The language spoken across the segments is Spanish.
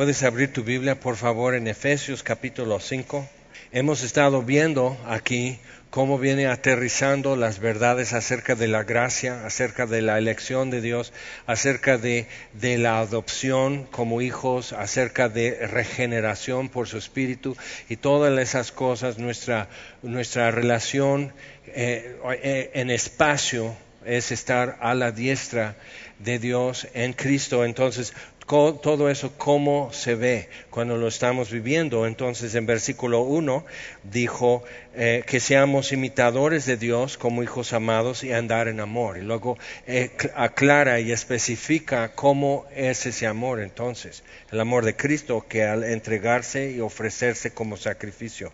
Puedes abrir tu Biblia, por favor, en Efesios capítulo 5. Hemos estado viendo aquí cómo viene aterrizando las verdades acerca de la gracia, acerca de la elección de Dios, acerca de, la adopción como hijos, acerca de regeneración por su espíritu y todas esas cosas, nuestra, nuestra relación eh, eh, en espacio es estar a la diestra de Dios en Cristo. Entonces, todo eso cómo se ve cuando lo estamos viviendo. Entonces en versículo 1 dijo eh, que seamos imitadores de Dios como hijos amados y andar en amor. Y luego eh, aclara y especifica cómo es ese amor entonces. El amor de Cristo que al entregarse y ofrecerse como sacrificio.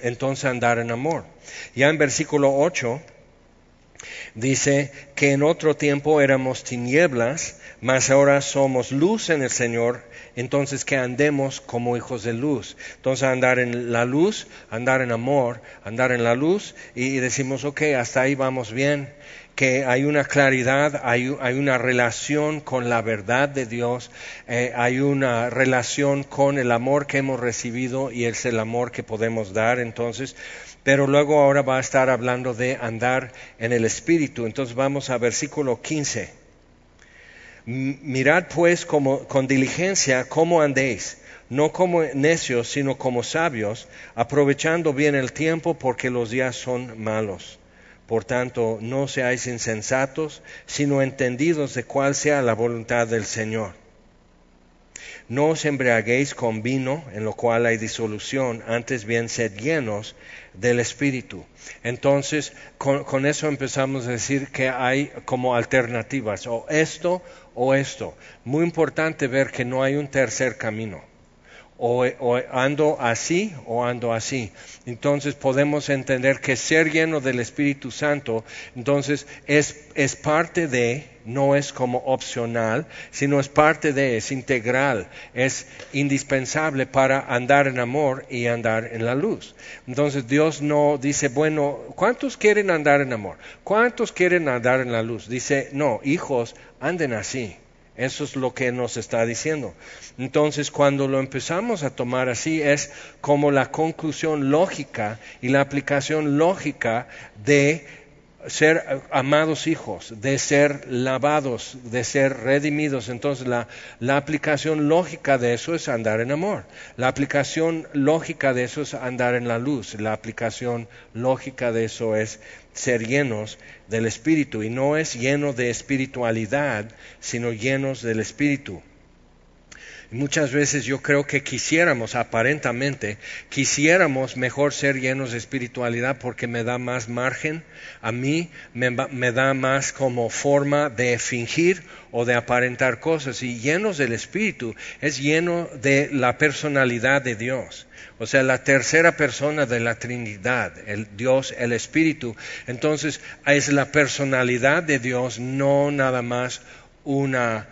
Entonces andar en amor. Ya en versículo 8 dice que en otro tiempo éramos tinieblas mas ahora somos luz en el Señor, entonces que andemos como hijos de luz. Entonces andar en la luz, andar en amor, andar en la luz y decimos, ok, hasta ahí vamos bien, que hay una claridad, hay, una relación con la verdad de Dios, eh, hay una relación con el amor que hemos recibido y es el amor que podemos dar. Entonces, pero luego ahora va a estar hablando de andar en el Espíritu. Entonces vamos a versículo 15. Mirad pues con diligencia cómo andéis, no como necios, sino como sabios, aprovechando bien el tiempo porque los días son malos. Por tanto, no seáis insensatos, sino entendidos de cuál sea la voluntad del Señor. No os embriaguéis con vino, en lo cual hay disolución, antes bien sed llenos del Espíritu. Entonces, con, eso empezamos a decir que hay como alternativas, o esto o esto. Muy importante ver que no hay un tercer camino. O, ando así o ando así. Entonces podemos entender que ser lleno del Espíritu Santo, entonces es, es parte de, no es como opcional, sino es parte de, es integral, es indispensable para andar en amor y andar en la luz. Entonces Dios no dice, bueno, ¿cuántos quieren andar en amor? ¿Cuántos quieren andar en la luz? Dice, no, hijos, anden así. Eso es lo que nos está diciendo. Entonces, cuando lo empezamos a tomar así, es como la conclusión lógica y la aplicación lógica de ser amados hijos, de ser lavados, de ser redimidos. Entonces la, aplicación lógica de eso es andar en amor. La aplicación lógica de eso es andar en la luz. La aplicación lógica de eso es ser llenos del Espíritu. Y no es lleno de espiritualidad, sino llenos del Espíritu. Muchas veces yo creo que quisiéramos, aparentemente, quisiéramos mejor ser llenos de espiritualidad porque me da más margen, a mí me, me, da más como forma de fingir o de aparentar cosas. Y llenos del Espíritu es lleno de la personalidad de Dios. O sea, la tercera persona de la Trinidad, el Dios, el Espíritu. Entonces, es la personalidad de Dios, no nada más una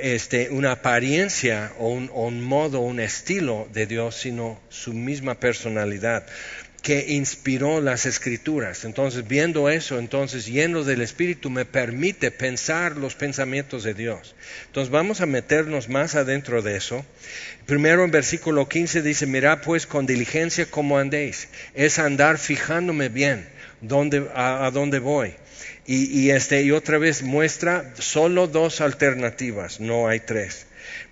este, una apariencia o un, un, modo, un estilo de Dios, sino su misma personalidad que inspiró las escrituras. Entonces, viendo eso, entonces, lleno del Espíritu, me permite pensar los pensamientos de Dios. Entonces, vamos a meternos más adentro de eso. Primero en versículo 15 dice, mirad pues con diligencia cómo andéis. Es andar fijándome bien dónde, a dónde voy. Y, este, y otra vez muestra solo dos alternativas, no hay tres.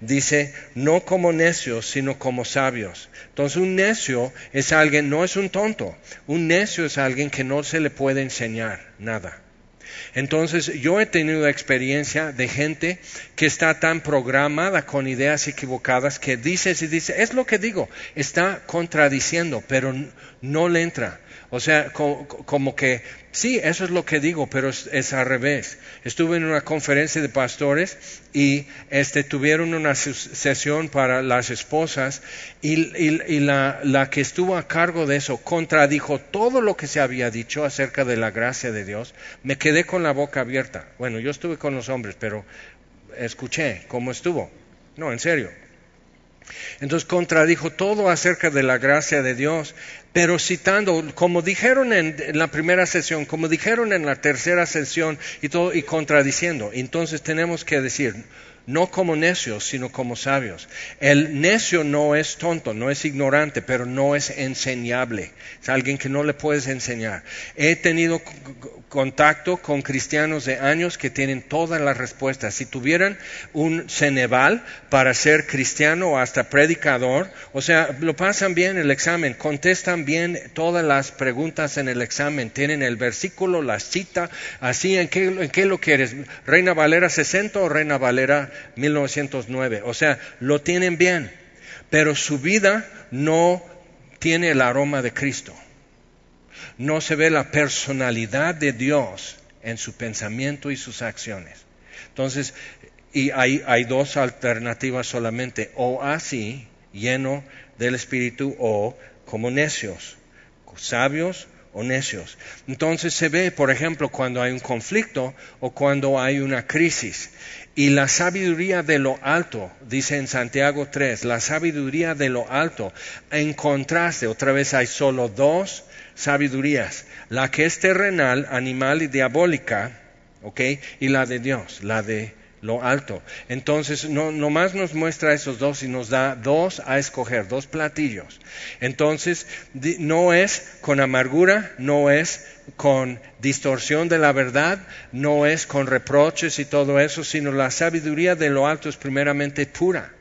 Dice, no como necios, sino como sabios. Entonces un necio es alguien, no es un tonto, un necio es alguien que no se le puede enseñar nada. Entonces yo he tenido experiencia de gente que está tan programada con ideas equivocadas que dice y dice, es lo que digo, está contradiciendo, pero no le entra. O sea, como, que, sí, eso es lo que digo, pero es, al revés. Estuve en una conferencia de pastores y este, tuvieron una sesión para las esposas y, la, la, que estuvo a cargo de eso contradijo todo lo que se había dicho acerca de la gracia de Dios. Me quedé con la boca abierta. Bueno, yo estuve con los hombres, pero escuché cómo estuvo. No, en serio. Entonces contradijo todo acerca de la gracia de Dios, pero citando, como dijeron en, la primera sesión, como dijeron en la tercera sesión y todo, y contradiciendo. Entonces tenemos que decir, no como necios, sino como sabios. El necio no es tonto, no es ignorante, pero no es enseñable. Es alguien que no le puedes enseñar. He tenido contacto con cristianos de años que tienen todas las respuestas. Si tuvieran un Ceneval para ser cristiano o hasta predicador, o sea, lo pasan bien el examen, contestan bien todas las preguntas en el examen, tienen el versículo, la cita, así, ¿en qué, en qué lo quieres? ¿Reina Valera 60 o Reina Valera 1909? O sea, lo tienen bien, pero su vida no tiene el aroma de Cristo no se ve la personalidad de Dios en su pensamiento y sus acciones. Entonces, y hay, dos alternativas solamente, o así, lleno del Espíritu, o como necios, sabios o necios. Entonces se ve, por ejemplo, cuando hay un conflicto o cuando hay una crisis. Y la sabiduría de lo alto, dice en Santiago 3, la sabiduría de lo alto, en contraste, otra vez hay solo dos sabidurías, la que es terrenal, animal y diabólica, ¿ok? Y la de Dios, la de lo alto. Entonces, no nomás nos muestra esos dos y nos da dos a escoger, dos platillos. Entonces, no es con amargura, no es con distorsión de la verdad, no es con reproches y todo eso, sino la sabiduría de lo alto es primeramente pura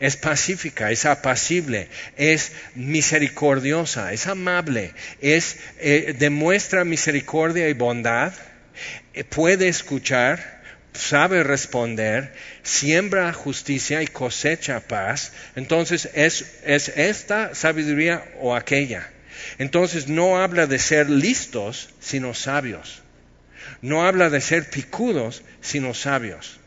es pacífica, es apacible, es misericordiosa, es amable, es, eh, demuestra misericordia y bondad, eh, puede escuchar, sabe responder, siembra justicia y cosecha paz. Entonces es, es esta sabiduría o aquella. Entonces no habla de ser listos, sino sabios. No habla de ser picudos, sino sabios.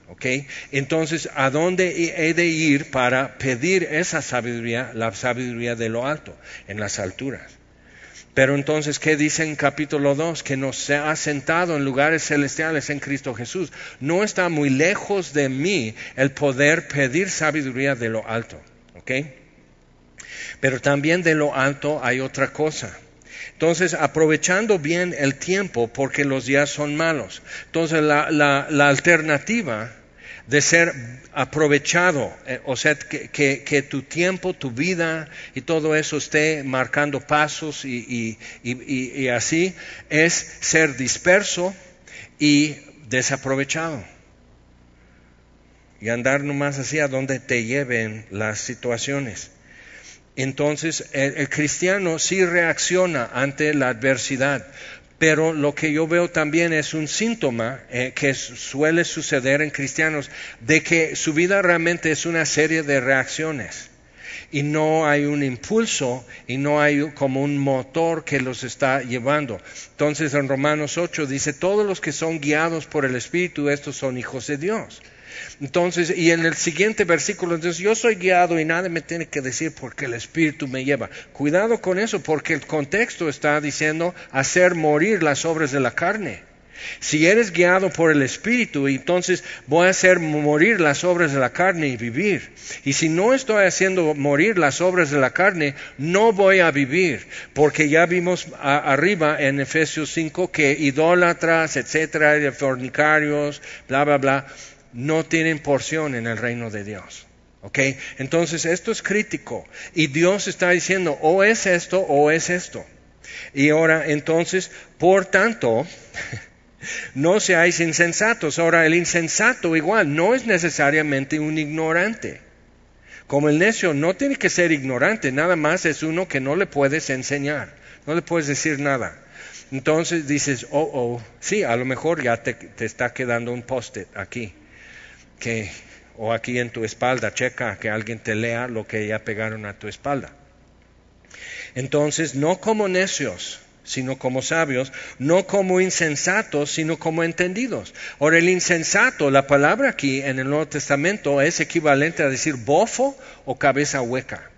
Entonces, ¿a dónde he de ir para pedir esa sabiduría, la sabiduría de lo alto, en las alturas? Pero entonces, ¿qué dice en capítulo 2? Que nos ha sentado en lugares celestiales en Cristo Jesús. No está muy lejos de mí el poder pedir sabiduría de lo alto. ¿Ok? Pero también de lo alto hay otra cosa. Entonces, aprovechando bien el tiempo, porque los días son malos. Entonces, la, la alternativa de ser aprovechado, eh, o sea, que, tu tiempo, tu vida y todo eso esté marcando pasos y, y así, es ser disperso y desaprovechado. Y andar nomás así a donde te lleven las situaciones. Entonces, el, cristiano sí reacciona ante la adversidad, pero lo que yo veo también es un síntoma eh, que suele suceder en cristianos de que su vida realmente es una serie de reacciones y no hay un impulso y no hay como un motor que los está llevando. Entonces en Romanos 8 dice, todos los que son guiados por el Espíritu, estos son hijos de Dios. Entonces, y en el siguiente versículo, entonces yo soy guiado y nadie me tiene que decir porque el Espíritu me lleva. Cuidado con eso, porque el contexto está diciendo hacer morir las obras de la carne. Si eres guiado por el Espíritu, entonces voy a hacer morir las obras de la carne y vivir. Y si no estoy haciendo morir las obras de la carne, no voy a vivir. Porque ya vimos arriba en Efesios 5 que idólatras, etcétera, fornicarios, bla, bla, bla, no tienen porción en el reino de Dios. ¿Ok? Entonces esto es crítico. Y Dios está diciendo, o es esto o es esto. Y ahora, entonces, por tanto, no seáis insensatos. Ahora, el insensato igual no es necesariamente un ignorante. Como el necio no tiene que ser ignorante, nada más es uno que no le puedes enseñar, no le puedes decir nada. Entonces dices, oh, oh, sí, a lo mejor ya te, está quedando un post-it aquí que, o aquí en tu espalda, checa que alguien te lea lo que ya pegaron a tu espalda. Entonces, no como necios, sino como sabios, no como insensatos, sino como entendidos. Ahora, el insensato, la palabra aquí en el Nuevo Testamento es equivalente a decir bofo o cabeza hueca.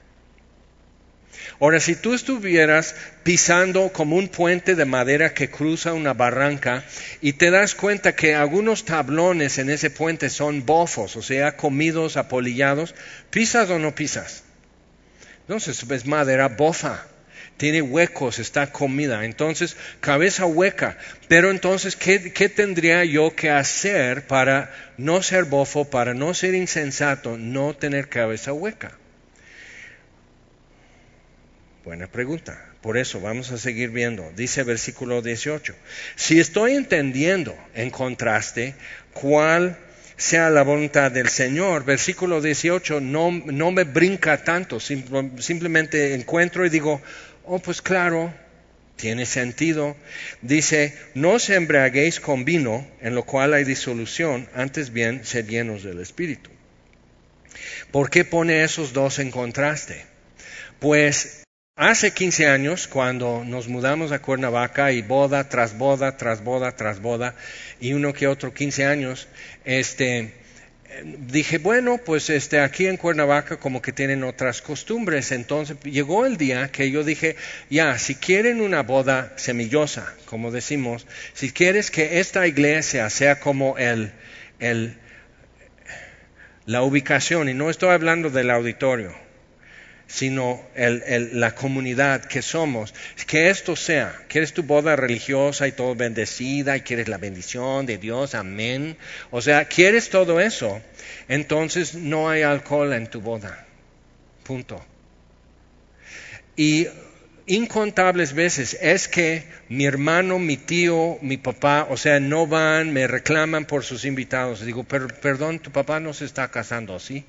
Ahora, si tú estuvieras pisando como un puente de madera que cruza una barranca y te das cuenta que algunos tablones en ese puente son bofos, o sea, comidos, apolillados, ¿pisas o no pisas? Entonces es madera bofa. Tiene huecos, está comida. Entonces, cabeza hueca. Pero entonces, ¿qué, ¿qué, tendría yo que hacer para no ser bofo, para no ser insensato, no tener cabeza hueca? Buena pregunta. Por eso vamos a seguir viendo. Dice versículo 18. Si estoy entendiendo, en contraste, cuál sea la voluntad del Señor. Versículo 18 no, no me brinca tanto, simplemente encuentro y digo, oh, pues claro, tiene sentido. Dice, no se embriaguéis con vino, en lo cual hay disolución, antes bien sed llenos del Espíritu. ¿Por qué pone esos dos en contraste? Pues Hace 15 años, cuando nos mudamos a Cuernavaca y boda tras boda, tras boda, tras boda, y uno que otro 15 años, este, dije, bueno, pues este, aquí en Cuernavaca como que tienen otras costumbres. Entonces llegó el día que yo dije, ya, si quieren una boda semillosa, como decimos, si quieres que esta iglesia sea como el, el, la ubicación, y no estoy hablando del auditorio, sino la comunidad que somos. Que esto sea, quieres tu boda religiosa y todo bendecida y quieres la bendición de Dios, amén. O sea, quieres todo eso, entonces no hay alcohol en tu boda. Punto. Y incontables veces es que mi hermano, mi tío, mi papá, o sea, no van, me reclaman por sus invitados. Digo, perdón, tu papá no se está casando, ¿sí?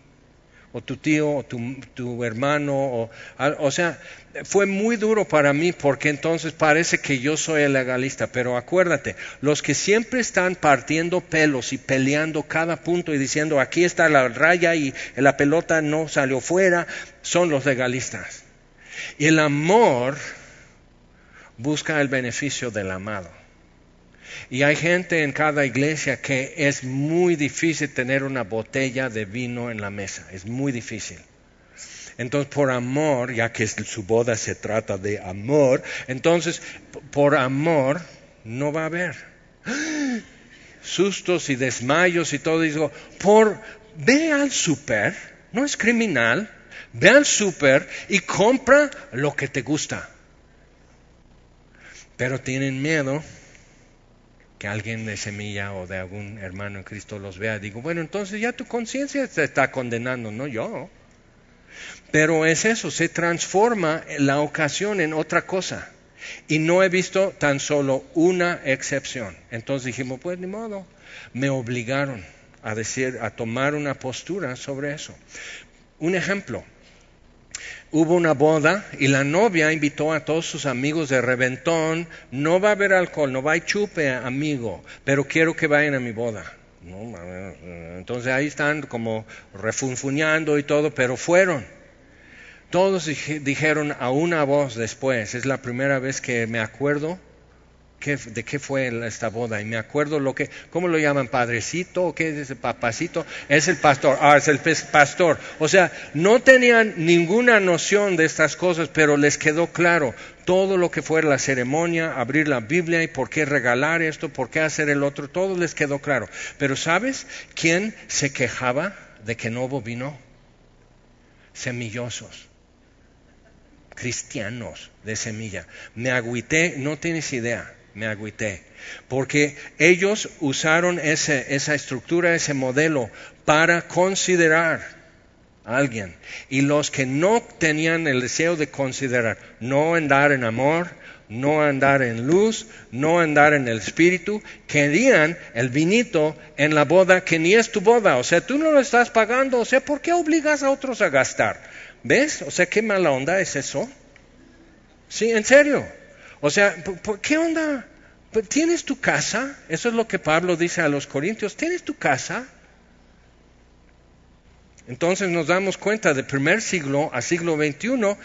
O tu tío, o tu, hermano, o, o sea, fue muy duro para mí porque entonces parece que yo soy el legalista, pero acuérdate, los que siempre están partiendo pelos y peleando cada punto y diciendo aquí está la raya y la pelota no salió fuera, son los legalistas. Y el amor busca el beneficio del amado. Y hay gente en cada iglesia que es muy difícil tener una botella de vino en la mesa, es muy difícil. Entonces, por amor, ya que su boda se trata de amor, entonces, por amor, no va a haber sustos y desmayos y todo. digo, por, ve al super, no es criminal, ve al super y compra lo que te gusta. Pero tienen miedo que alguien de semilla o de algún hermano en Cristo los vea, digo, bueno, entonces ya tu conciencia te está condenando, no yo. Pero es eso, se transforma la ocasión en otra cosa. Y no he visto tan solo una excepción. Entonces dijimos, pues ni modo, me obligaron a decir, a tomar una postura sobre eso. Un ejemplo, hubo una boda y la novia invitó a todos sus amigos de reventón, no va a haber alcohol, no va a chupe, amigo, pero quiero que vayan a mi boda. entonces ahí están como refunfuñando y todo, pero fueron. Todos dijeron a una voz después, es la primera vez que me acuerdo de qué fue esta boda. Y me acuerdo lo que, ¿cómo lo llaman? ¿Padrecito? ¿O qué es ese papacito? Es el pastor. Ah, es el pastor. O sea, no tenían ninguna noción de estas cosas, pero les quedó claro todo lo que fue la ceremonia, abrir la Biblia y por qué regalar esto, por qué hacer el otro, todo les quedó claro. Pero ¿sabes quién se quejaba de que no hubo vino? Semillosos cristianos de semilla. Me agüité, no tienes idea me agüité. Porque ellos usaron esa estructura, ese modelo para considerar a alguien. Y los que no tenían el deseo de considerar, no andar en amor, no andar en luz, no andar en el espíritu, querían el vinito en la boda que ni es tu boda. O sea, tú no lo estás pagando. O sea, ¿por qué obligas a otros a gastar? ¿Ves? O sea, qué mala onda es eso. Sí, en serio. O sea, ¿qué onda? ¿Tienes tu casa? Eso es lo que Pablo dice a los corintios. ¿Tienes tu casa? Entonces nos damos cuenta de primer siglo a siglo XXI,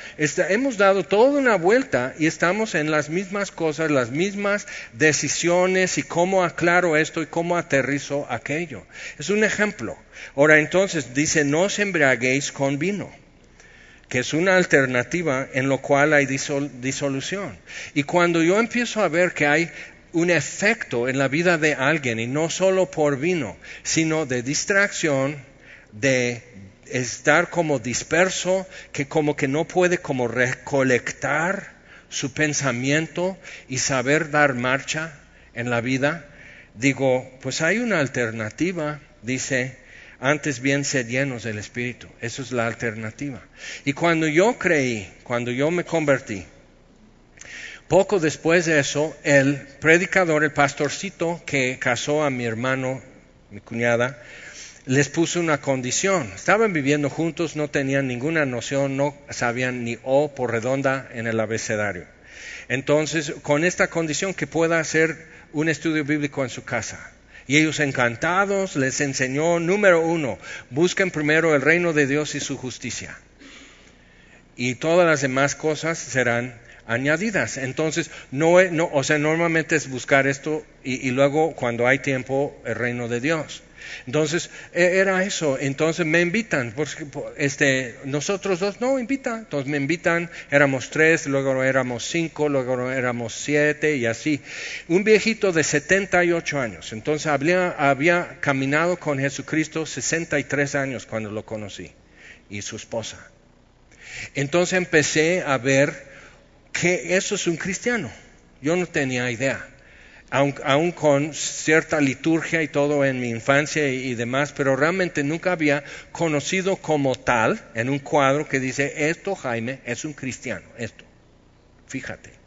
hemos dado toda una vuelta y estamos en las mismas cosas, las mismas decisiones y cómo aclaro esto y cómo aterrizo aquello. Es un ejemplo. Ahora entonces dice, no os embriaguéis con vino que es una alternativa en lo cual hay disolución. Y cuando yo empiezo a ver que hay un efecto en la vida de alguien, y no solo por vino, sino de distracción, de estar como disperso, que como que no puede como recolectar su pensamiento y saber dar marcha en la vida, digo, pues hay una alternativa, dice, antes bien sed llenos del Espíritu. Eso es la alternativa. Y cuando yo creí, cuando yo me convertí, poco después de eso, el predicador, el pastorcito que casó a mi hermano, mi cuñada, les puso una condición. Estaban viviendo juntos, no tenían ninguna noción, no sabían ni O por redonda en el abecedario. Entonces, con esta condición que pueda hacer un estudio bíblico en su casa. Y ellos encantados les enseñó, número uno, busquen primero el reino de Dios y su justicia. Y todas las demás cosas serán añadidas. Entonces, no, no o sea, normalmente es buscar esto y, y luego cuando hay tiempo el reino de Dios. Entonces, e, era eso. Entonces me invitan. Este, nosotros dos, no, invitan. Entonces me invitan. Éramos tres, luego éramos cinco, luego éramos siete y así. Un viejito de 78 años. Entonces había, había caminado con Jesucristo 63 años cuando lo conocí. Y su esposa. Entonces empecé a ver que eso es un cristiano. Yo no tenía idea aun, con cierta liturgia y todo en mi infancia y, demás, pero realmente nunca había conocido como tal en un cuadro que dice, esto Jaime es un cristiano, esto, fíjate.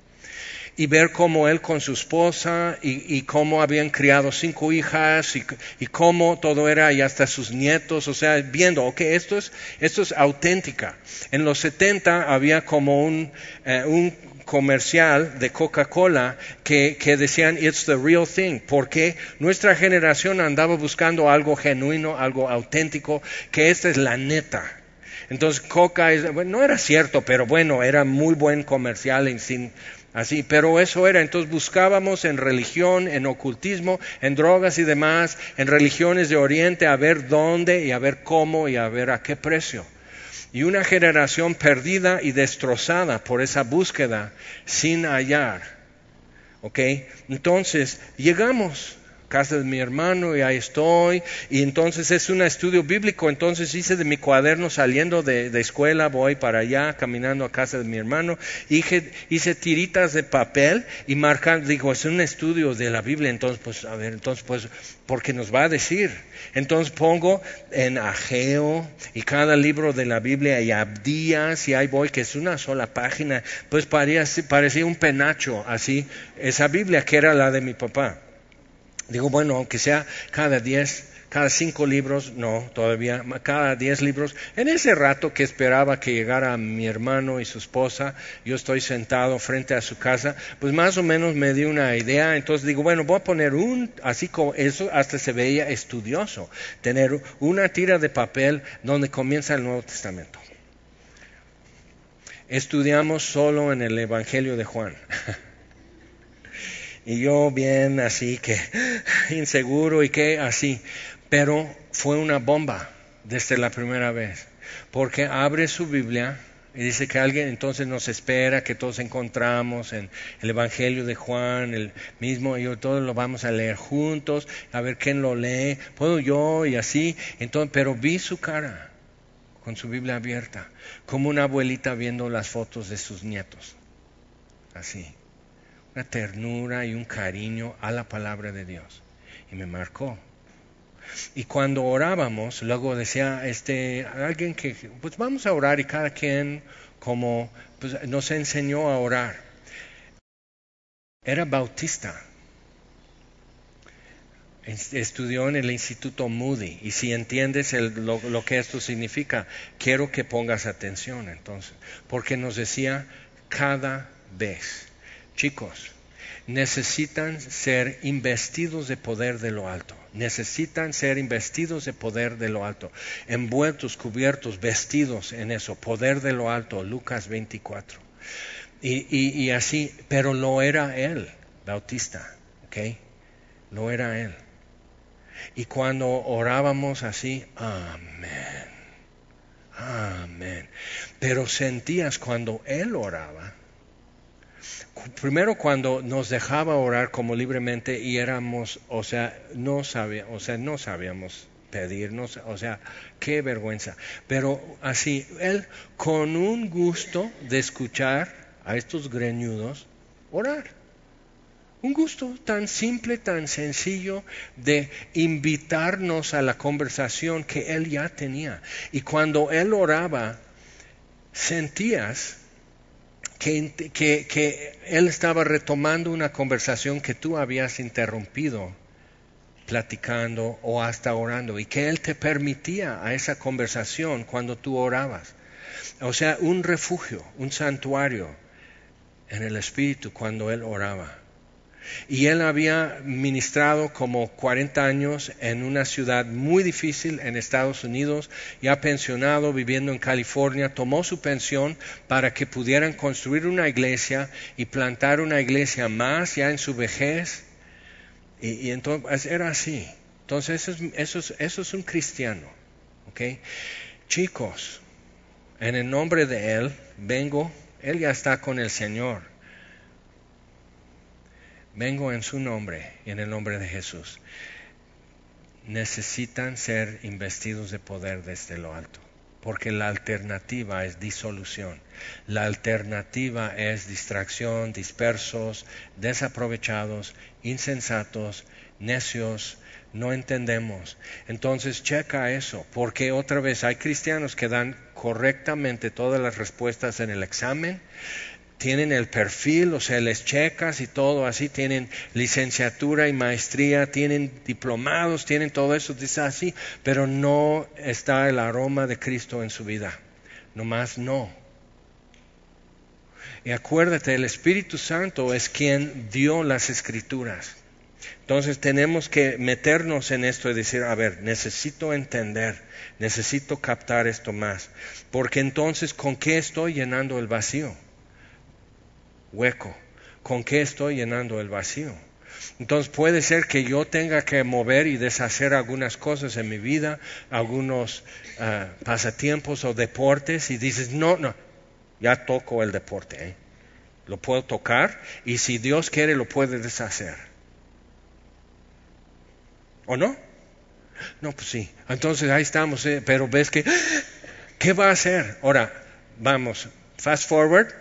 Y ver cómo él con su esposa y, cómo habían criado cinco hijas y, cómo todo era y hasta sus nietos, o sea, viendo, ok, esto es, esto es auténtica. En los 70 había como un, eh, un comercial de Coca-Cola que, decían It's the real thing, porque nuestra generación andaba buscando algo genuino, algo auténtico, que esta es la neta. Entonces Coca no era cierto, pero bueno, era muy buen comercial en así, pero eso era. Entonces buscábamos en religión, en ocultismo, en drogas y demás, en religiones de Oriente a ver dónde y a ver cómo y a ver a qué precio y una generación perdida y destrozada por esa búsqueda sin hallar. ¿Ok? Entonces, llegamos casa de mi hermano y ahí estoy. Y entonces es un estudio bíblico. Entonces hice de mi cuaderno saliendo de, escuela, voy para allá, caminando a casa de mi hermano. Hice, hice tiritas de papel y marcando, digo, es un estudio de la Biblia. Entonces, pues, a ver, entonces, pues, porque nos va a decir. Entonces pongo en Ageo y cada libro de la Biblia y Abdías y ahí voy, que es una sola página. Pues parecía, parecía un penacho así, esa Biblia que era la de mi papá. Digo, bueno, aunque sea cada diez, cada cinco libros, no, todavía, cada diez libros. En ese rato que esperaba que llegara mi hermano y su esposa, yo estoy sentado frente a su casa, pues más o menos me di una idea. Entonces digo, bueno, voy a poner un, así como eso, hasta se veía estudioso, tener una tira de papel donde comienza el Nuevo Testamento. Estudiamos solo en el Evangelio de Juan. Y yo bien así que inseguro y que así. Pero fue una bomba desde la primera vez. Porque abre su Biblia y dice que alguien entonces nos espera, que todos encontramos en el Evangelio de Juan, el mismo, y todos lo vamos a leer juntos, a ver quién lo lee, puedo yo y así. Entonces, pero vi su cara con su Biblia abierta, como una abuelita viendo las fotos de sus nietos. Así una ternura y un cariño a la palabra de Dios. Y me marcó. Y cuando orábamos, luego decía este alguien que pues vamos a orar y cada quien como pues, nos enseñó a orar. Era bautista. Estudió en el Instituto Moody y si entiendes lo, lo que esto significa, quiero que pongas atención entonces, porque nos decía cada vez Chicos, necesitan ser investidos de poder de lo alto. Necesitan ser investidos de poder de lo alto. Envueltos, cubiertos, vestidos en eso. Poder de lo alto. Lucas 24. Y, así, pero lo era él, Bautista. ¿Ok? Lo era él. Y cuando orábamos así, amén. Amén. Pero sentías cuando él oraba primero cuando nos dejaba orar como libremente y éramos, o sea, no no sabíamos pedirnos, o sea, qué vergüenza. Pero así, él con un gusto de escuchar a estos greñudos orar. Un gusto tan simple, tan sencillo de invitarnos a la conversación que él ya tenía. Y cuando él oraba, sentías que, él estaba retomando una conversación que tú habías interrumpido platicando o hasta orando y que Él te permitía a esa conversación cuando tú orabas. O sea, un refugio, un santuario en el Espíritu cuando Él oraba. Y él había ministrado como 40 años en una ciudad muy difícil en Estados Unidos, ya pensionado, viviendo en California, tomó su pensión para que pudieran construir una iglesia y plantar una iglesia más ya en su vejez. Y, entonces era así. Entonces eso es, es un cristiano. ¿okay? Chicos, en el nombre de Él vengo, Él ya está con el Señor. Vengo en su nombre en el nombre de Jesús. Necesitan ser investidos de poder desde lo alto, porque la alternativa es disolución. La alternativa es distracción, dispersos, desaprovechados, insensatos, necios, no entendemos. Entonces checa eso, porque otra vez hay cristianos que dan correctamente todas las respuestas en el examen, tienen el perfil, o sea, les checas y todo así, tienen licenciatura y maestría, tienen diplomados, tienen todo eso, dice así, pero no está el aroma de Cristo en su vida, nomás no. Y acuérdate, el Espíritu Santo es quien dio las escrituras. Entonces tenemos que meternos en esto y decir, a ver, necesito entender, necesito captar esto más, porque entonces, ¿con qué estoy llenando el vacío? Hueco. ¿Con qué estoy llenando el vacío? Entonces puede ser que yo tenga que mover y deshacer algunas cosas en mi vida, algunos ah, pasatiempos o deportes y dices, no, no, ya toco el deporte, ¿eh? lo puedo tocar y si Dios quiere lo puede deshacer. ¿O no? No, pues sí. Entonces ahí estamos, ¿eh? pero ves que, ¿qué va a hacer? Ahora, vamos, fast forward,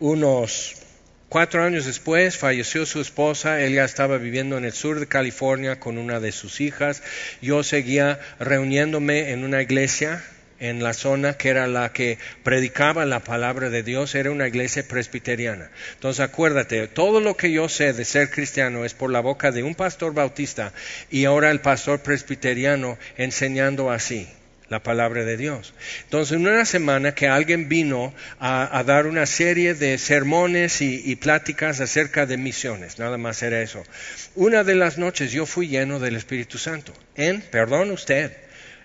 unos cuatro años después falleció su esposa, ella estaba viviendo en el sur de California con una de sus hijas. Yo seguía reuniéndome en una iglesia en la zona que era la que predicaba la palabra de Dios, era una iglesia presbiteriana. Entonces acuérdate, todo lo que yo sé de ser cristiano es por la boca de un pastor bautista y ahora el pastor presbiteriano enseñando así la palabra de Dios. Entonces, en una semana que alguien vino a, dar una serie de sermones y, pláticas acerca de misiones, nada más era eso. Una de las noches yo fui lleno del Espíritu Santo, en, perdón usted,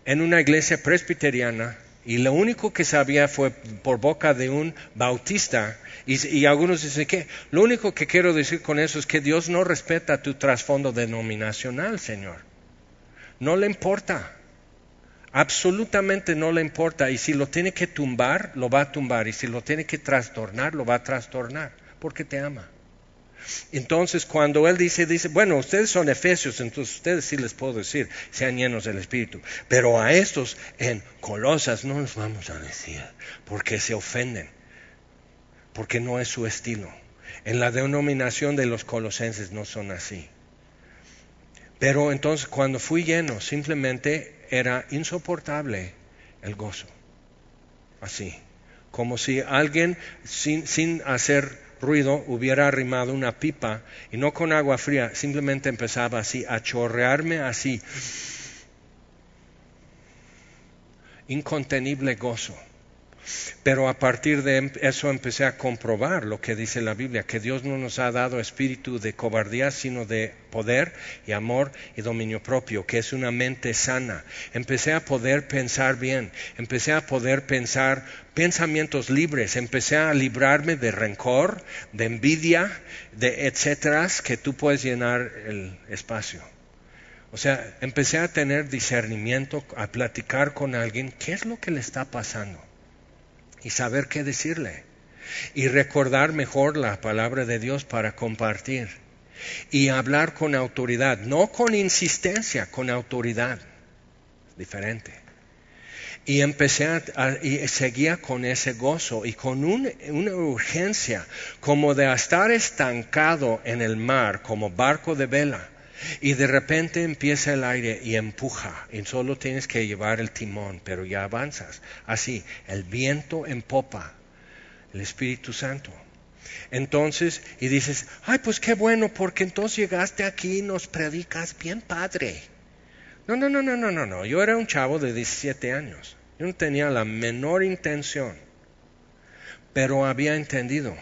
en una iglesia presbiteriana, y lo único que sabía fue por boca de un bautista, y, y algunos dicen que lo único que quiero decir con eso es que Dios no respeta tu trasfondo denominacional, Señor. No le importa. Absolutamente no le importa. Y si lo tiene que tumbar, lo va a tumbar. Y si lo tiene que trastornar, lo va a trastornar. Porque te ama. Entonces, cuando él dice, dice, bueno, ustedes son efesios, entonces ustedes sí les puedo decir, sean llenos del Espíritu. Pero a estos en Colosas no los vamos a decir, porque se ofenden, porque no es su estilo. En la denominación de los colosenses no son así. Pero entonces, cuando fui lleno, simplemente era insoportable el gozo. Así, como si alguien sin, sin hacer ruido hubiera arrimado una pipa y no con agua fría, simplemente empezaba así a chorrearme así. Incontenible gozo. Pero a partir de em, eso empecé a comprobar lo que dice la Biblia, que Dios no nos ha dado espíritu de cobardía, sino de poder y amor y dominio propio, que es una mente sana. Empecé a poder pensar bien, empecé a poder pensar pensamientos libres, empecé a librarme de rencor, de envidia, de etcétera, que tú puedes llenar el espacio. O sea, empecé a tener discernimiento, a platicar con alguien, ¿qué es lo que le está pasando? Y saber qué decirle y recordar mejor la palabra de Dios para compartir y hablar con autoridad, no con insistencia, con autoridad, diferente. Y empecé a, y seguía con ese gozo y con una urgencia como de estar estancado en el mar como barco de vela. Y de repente empieza el aire y empuja y solo tienes que llevar el timón, pero ya avanzas. Así, el viento en popa, el Espíritu Santo. Entonces, y dices, ay, pues qué bueno, porque entonces llegaste aquí y nos predicas bien padre. No, no, no, no, no, no, no. Yo era un chavo de 17 años. Yo no tenía la menor intención. Pero había entendido.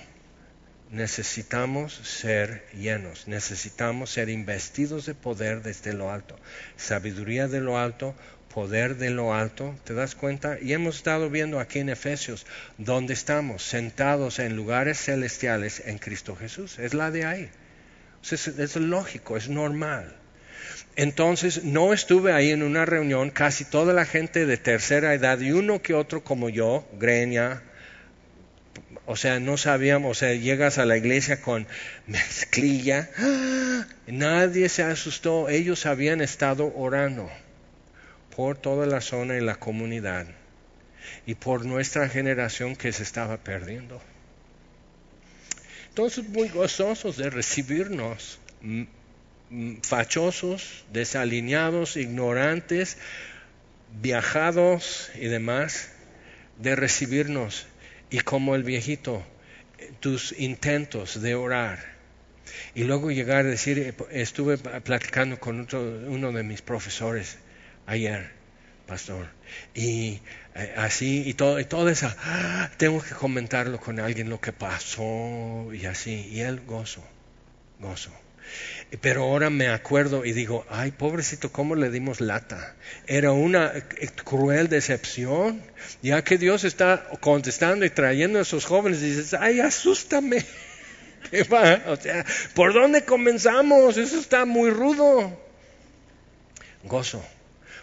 Necesitamos ser llenos, necesitamos ser investidos de poder desde lo alto, sabiduría de lo alto, poder de lo alto, ¿te das cuenta? Y hemos estado viendo aquí en Efesios, donde estamos sentados en lugares celestiales en Cristo Jesús, es la de ahí. Es, es lógico, es normal. Entonces no estuve ahí en una reunión, casi toda la gente de tercera edad y uno que otro como yo, greña, o sea, no sabíamos, o sea, llegas a la iglesia con mezclilla, nadie se asustó, ellos habían estado orando por toda la zona y la comunidad y por nuestra generación que se estaba perdiendo. Entonces, muy gozosos de recibirnos fachosos, desalineados, ignorantes, viajados y demás, de recibirnos. Y como el viejito, tus intentos de orar. Y luego llegar a decir, estuve platicando con uno de mis profesores ayer, pastor, y eh, así, y todo, y todo eso, ¡ah! tengo que comentarlo con alguien lo que pasó, y así, y él gozo, gozo. Pero ahora me acuerdo y digo, ay, pobrecito, ¿cómo le dimos lata? Era una cruel decepción. Ya que Dios está contestando y trayendo a esos jóvenes, y dices, ay, asústame. O sea, ¿por dónde comenzamos? Eso está muy rudo. Gozo.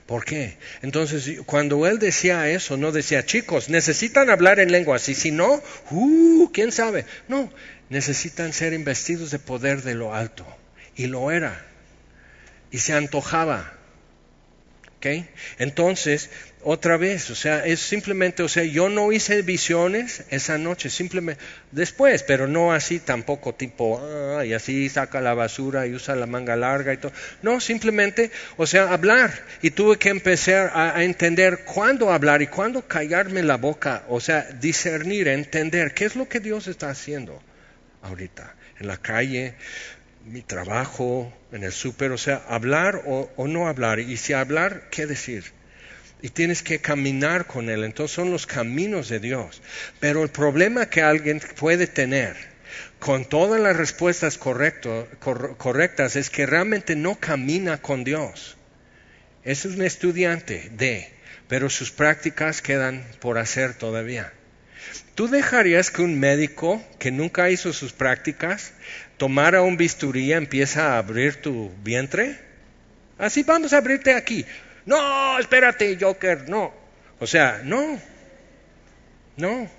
¿Por qué? Entonces, cuando él decía eso, no decía, chicos, necesitan hablar en lenguas, y si no, uh, ¿quién sabe? No, necesitan ser investidos de poder de lo alto y lo era. Y se antojaba. ¿Okay? Entonces, otra vez, o sea, es simplemente, o sea, yo no hice visiones esa noche, simplemente después, pero no así tampoco tipo, ah, y así saca la basura y usa la manga larga y todo. No, simplemente, o sea, hablar. Y tuve que empezar a, a entender cuándo hablar y cuándo callarme la boca, o sea, discernir, entender qué es lo que Dios está haciendo ahorita en la calle, mi trabajo, en el súper, o sea, hablar o, no hablar. Y si hablar, ¿qué decir? Y tienes que caminar con Él. Entonces son los caminos de Dios. Pero el problema que alguien puede tener con todas las respuestas correctas es que realmente no camina con Dios. Es un estudiante de, pero sus prácticas quedan por hacer todavía. ¿Tú dejarías que un médico que nunca hizo sus prácticas tomara un bisturí empieza a abrir tu vientre? Así vamos a abrirte aquí. No, espérate, Joker, no. O sea, no. No.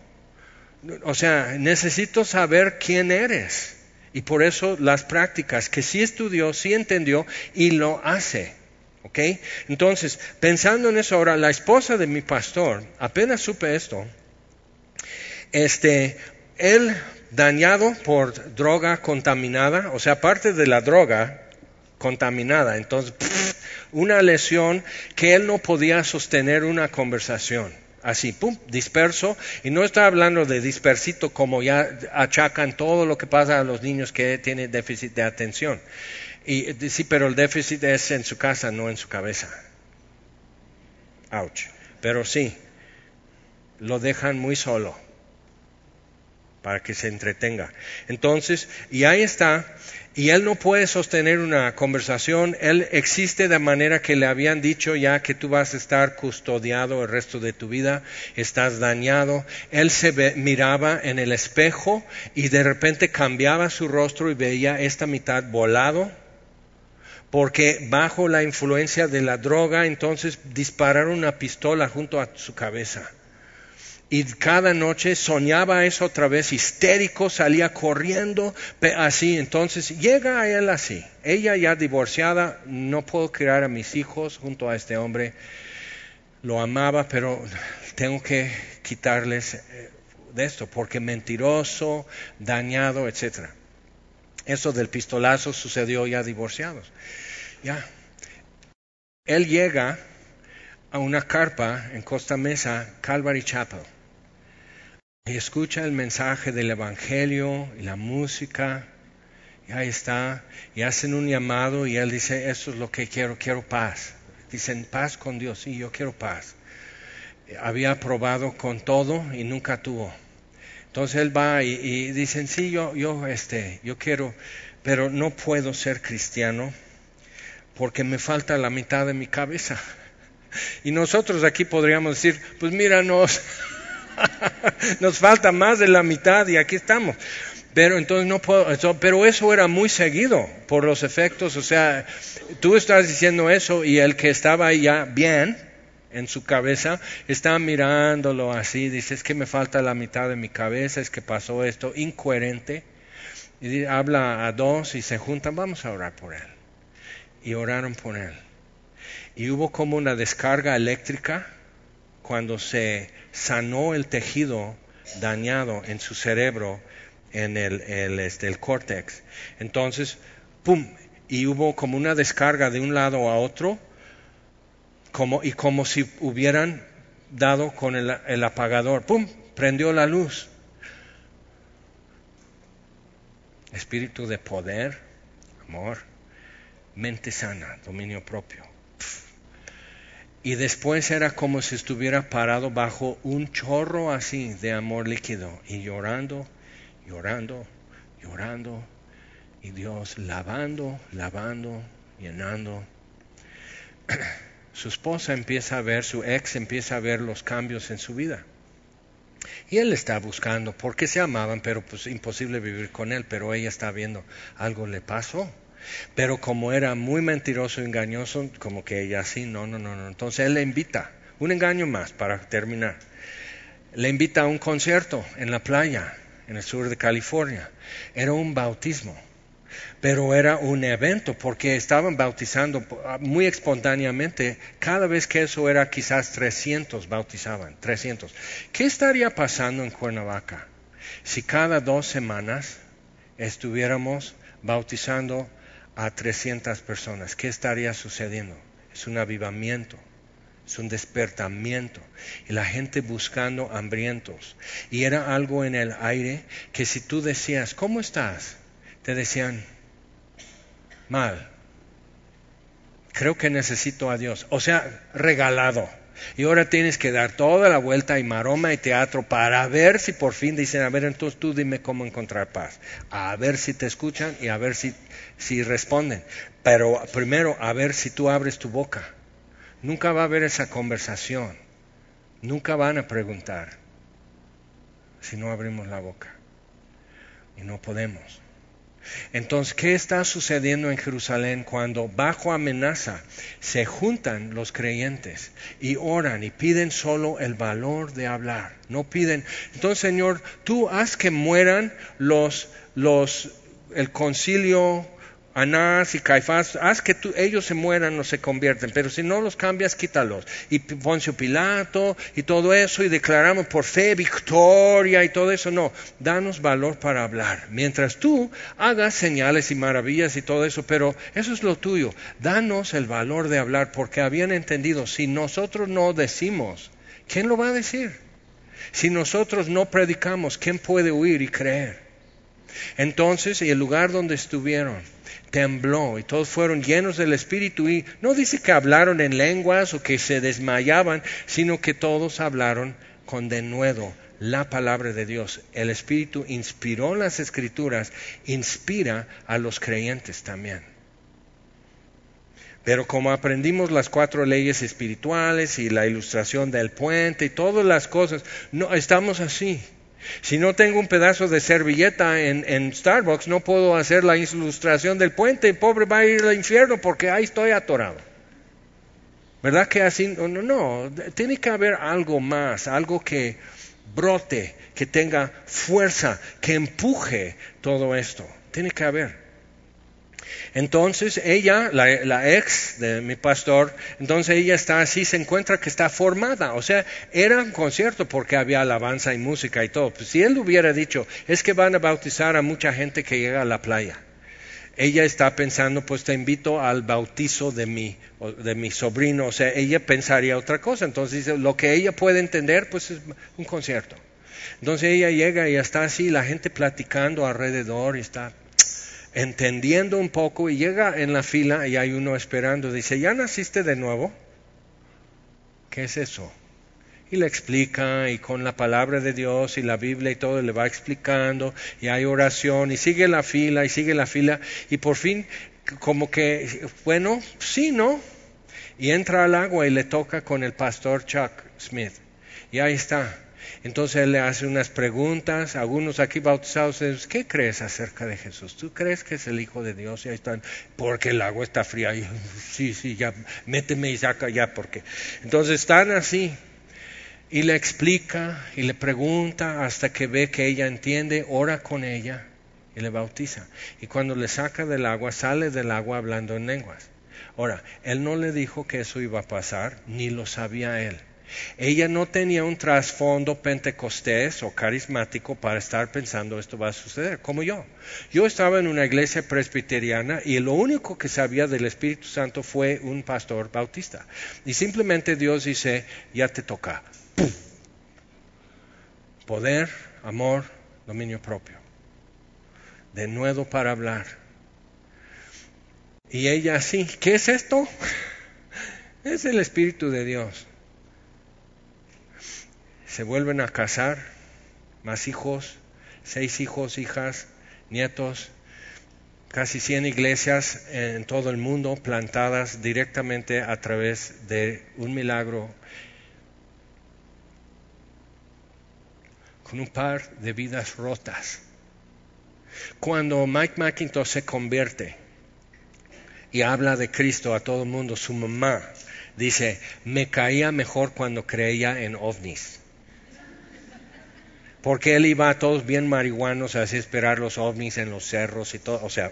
O sea, necesito saber quién eres. Y por eso las prácticas, que sí estudió, sí entendió y lo hace. ¿Ok? Entonces, pensando en eso ahora, la esposa de mi pastor, apenas supe esto, este, él dañado por droga contaminada, o sea, parte de la droga contaminada, entonces una lesión que él no podía sostener una conversación. Así, pum, disperso. Y no está hablando de dispersito como ya achacan todo lo que pasa a los niños que tienen déficit de atención. Y sí, pero el déficit es en su casa, no en su cabeza. Ouch. Pero sí, lo dejan muy solo para que se entretenga. Entonces, y ahí está, y él no puede sostener una conversación, él existe de manera que le habían dicho ya que tú vas a estar custodiado el resto de tu vida, estás dañado, él se miraba en el espejo y de repente cambiaba su rostro y veía esta mitad volado, porque bajo la influencia de la droga entonces dispararon una pistola junto a su cabeza y cada noche soñaba eso otra vez, histérico, salía corriendo, así. Entonces llega a él así. Ella ya divorciada, no puedo criar a mis hijos junto a este hombre. lo amaba, pero tengo que quitarles eh, de esto, porque mentiroso, dañado, etc. Eso del pistolazo sucedió ya divorciados. Ya. Él llega a una carpa en Costa Mesa, Calvary Chapel, y escucha el mensaje del Evangelio y la música, y ahí está, y hacen un llamado y él dice, eso es lo que quiero, quiero paz. Dicen, paz con Dios, sí, yo quiero paz. Había probado con todo y nunca tuvo. Entonces él va y, dicen, sí, yo, yo, este, yo quiero, pero no puedo ser cristiano porque me falta la mitad de mi cabeza. Y nosotros aquí podríamos decir, pues míranos, nos falta más de la mitad y aquí estamos. Pero entonces no puedo, pero eso era muy seguido por los efectos, o sea, tú estás diciendo eso y el que estaba ya bien, en su cabeza, está mirándolo así, dice, es que me falta la mitad de mi cabeza, es que pasó esto, incoherente, y habla a dos y se juntan, vamos a orar por él. Y oraron por él. Y hubo como una descarga eléctrica cuando se sanó el tejido dañado en su cerebro, en el, el, este, el córtex. Entonces, ¡pum! Y hubo como una descarga de un lado a otro como, y como si hubieran dado con el, el apagador. ¡Pum! Prendió la luz. Espíritu de poder, amor, mente sana, dominio propio. Y después era como si estuviera parado bajo un chorro así de amor líquido y llorando, llorando, llorando. Y Dios lavando, lavando, llenando. su esposa empieza a ver, su ex empieza a ver los cambios en su vida. Y él está buscando, porque se amaban, pero pues imposible vivir con él, pero ella está viendo, algo le pasó. Pero como era muy mentiroso, engañoso, como que ella sí, no, no, no, no. Entonces él le invita, un engaño más para terminar. Le invita a un concierto en la playa, en el sur de California. Era un bautismo pero era un evento porque estaban bautizando muy espontáneamente. Cada vez que eso era quizás 300 bautizaban, 300. ¿Qué estaría pasando en Cuernavaca si cada dos semanas estuviéramos bautizando a 300 personas? ¿Qué estaría sucediendo? Es un avivamiento es un despertamiento y la gente buscando hambrientos. Y era algo en el aire que si tú decías, ¿cómo estás? Te decían, mal. Creo que necesito a Dios. O sea, regalado. Y ahora tienes que dar toda la vuelta y maroma y teatro para ver si por fin dicen, a ver, entonces tú dime cómo encontrar paz. A ver si te escuchan y a ver si, si responden. Pero primero, a ver si tú abres tu boca. Nunca va a haber esa conversación. Nunca van a preguntar si no abrimos la boca. Y no podemos. Entonces, ¿qué está sucediendo en Jerusalén cuando bajo amenaza se juntan los creyentes y oran y piden solo el valor de hablar? No piden. Entonces, Señor, tú haz que mueran los, los, el concilio Anás y Caifás, haz que ellos se mueran o se convierten, pero si no los cambias, quítalos. Y Poncio Pilato y todo eso, y declaramos por fe victoria y todo eso, no, danos valor para hablar. Mientras tú hagas señales y maravillas y todo eso, pero eso es lo tuyo, danos el valor de hablar, porque habían entendido, si nosotros no decimos, ¿quién lo va a decir? Si nosotros no predicamos, ¿quién puede oír y creer? Entonces, y el lugar donde estuvieron, tembló y todos fueron llenos del Espíritu y no dice que hablaron en lenguas o que se desmayaban, sino que todos hablaron con denuedo la palabra de Dios. El Espíritu inspiró las escrituras, inspira a los creyentes también. Pero como aprendimos las cuatro leyes espirituales y la ilustración del puente y todas las cosas, no estamos así. Si no tengo un pedazo de servilleta en, Starbucks, no puedo hacer la ilustración del puente. Pobre va a ir al infierno porque ahí estoy atorado. ¿Verdad que así? No, no, no. Tiene que haber algo más, algo que brote, que tenga fuerza, que empuje todo esto. Tiene que haber. Entonces ella, la, ex de mi pastor, entonces ella está así, se encuentra que está formada. O sea, era un concierto porque había alabanza y música y todo. Pues si él hubiera dicho, es que van a bautizar a mucha gente que llega a la playa. Ella está pensando, pues te invito al bautizo de mi, de mi sobrino. O sea, ella pensaría otra cosa. Entonces, lo que ella puede entender, pues es un concierto. Entonces ella llega y está así, la gente platicando alrededor y está entendiendo un poco y llega en la fila y hay uno esperando. Dice, ¿ya naciste de nuevo? ¿Qué es eso? Y le explica y con la palabra de Dios y la Biblia y todo le va explicando y hay oración y sigue la fila y sigue la fila y por fin como que, bueno, sí, ¿no? Y entra al agua y le toca con el pastor Chuck Smith. Y ahí está. Entonces él le hace unas preguntas, algunos aquí bautizados, ¿qué crees acerca de Jesús? ¿Tú crees que es el Hijo de Dios? Y ahí están, porque el agua está fría. Y, sí, sí, ya, méteme y saca ya, porque. Entonces están así. Y le explica y le pregunta hasta que ve que ella entiende, ora con ella y le bautiza. Y cuando le saca del agua, sale del agua hablando en lenguas. Ahora, él no le dijo que eso iba a pasar, ni lo sabía él. Ella no tenía un trasfondo pentecostés o carismático para estar pensando esto va a suceder, como yo. Yo estaba en una iglesia presbiteriana y lo único que sabía del Espíritu Santo fue un pastor bautista. Y simplemente Dios dice, ya te toca. Poder, amor, dominio propio. De nuevo para hablar. Y ella así, ¿qué es esto? Es el Espíritu de Dios se vuelven a casar, más hijos, seis hijos, hijas, nietos, casi 100 iglesias en todo el mundo plantadas directamente a través de un milagro con un par de vidas rotas. Cuando Mike McIntosh se convierte y habla de Cristo a todo el mundo, su mamá dice, me caía mejor cuando creía en ovnis porque él iba a todos bien marihuanos a esperar los ovnis en los cerros y todo, o sea,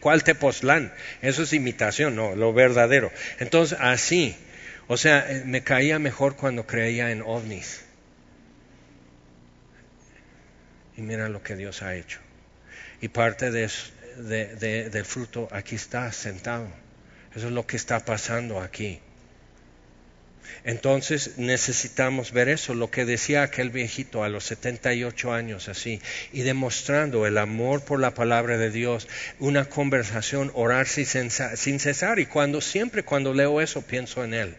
¿cuál Tepoztlán? Eso es imitación, no, lo verdadero. Entonces, así, o sea, eh, me caía mejor cuando creía en ovnis. Y mira lo que Dios ha hecho. Y parte de, del fruto aquí está sentado. Eso es lo que está pasando aquí. Entonces necesitamos ver eso, lo que decía aquel viejito a los 78 años así, y demostrando el amor por la palabra de Dios, una conversación, orar sin cesar, y cuando siempre cuando leo eso pienso en Él.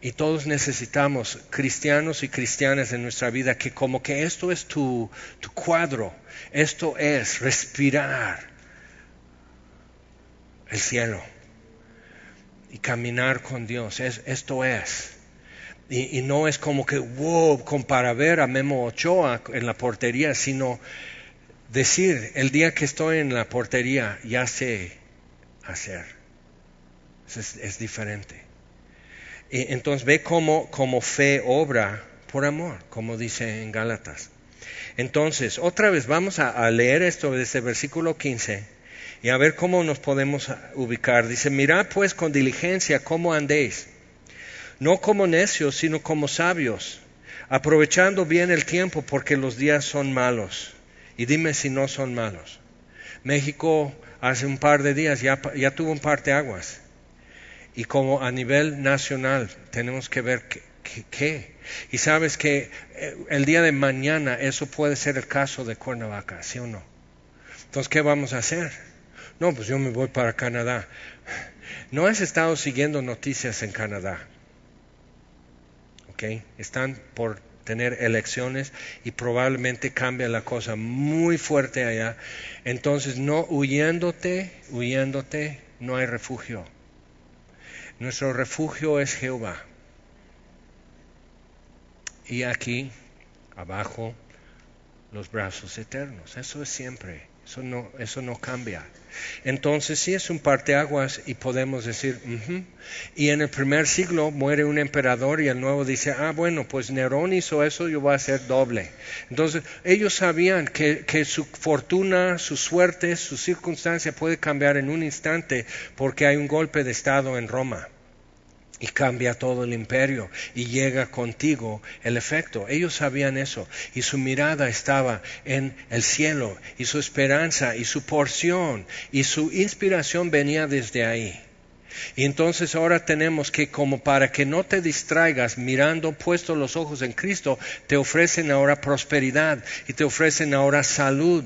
Y todos necesitamos, cristianos y cristianas en nuestra vida, que como que esto es tu, tu cuadro, esto es respirar el cielo y caminar con Dios. Es, esto es. Y, no es como que, wow, para ver a Memo Ochoa en la portería, sino decir, el día que estoy en la portería, ya sé hacer. Es, diferente. Y entonces ve cómo, como fe obra por amor, como dice en Gálatas. Entonces, otra vez vamos a, a leer esto desde versículo 15 y a ver cómo nos podemos ubicar. Dice, mirad pues con diligencia cómo andéis, no como necios, sino como sabios, aprovechando bien el tiempo porque los días son malos. Y dime si no son malos. México hace un par de días ya, ya tuvo un par de aguas. Y como a nivel nacional tenemos que ver qué. Y sabes que eh, el día de mañana eso puede ser el caso de Cuernavaca, ¿sí o no? Entonces, ¿qué vamos a hacer? No, pues yo me voy para Canadá. No has estado siguiendo noticias en Canadá. ¿Ok? Están por tener elecciones y probablemente cambia la cosa muy fuerte allá. Entonces, no huyéndote, huyéndote, no hay refugio. Nuestro refugio es Jehová. Y aquí, abajo, los brazos eternos. Eso es siempre. Eso no, eso no cambia. Entonces sí es un parteaguas y podemos decir, y en el primer siglo muere un emperador y el nuevo dice, ah, bueno, pues Nerón hizo eso, yo voy a hacer doble. Entonces ellos sabían que, que su fortuna, su suerte, su circunstancia puede cambiar en un instante porque hay un golpe de Estado en Roma y cambia todo el imperio y llega contigo el efecto. Ellos sabían eso y su mirada estaba en el cielo y su esperanza y su porción y su inspiración venía desde ahí. Y entonces ahora tenemos que como para que no te distraigas mirando puestos los ojos en Cristo, te ofrecen ahora prosperidad y te ofrecen ahora salud,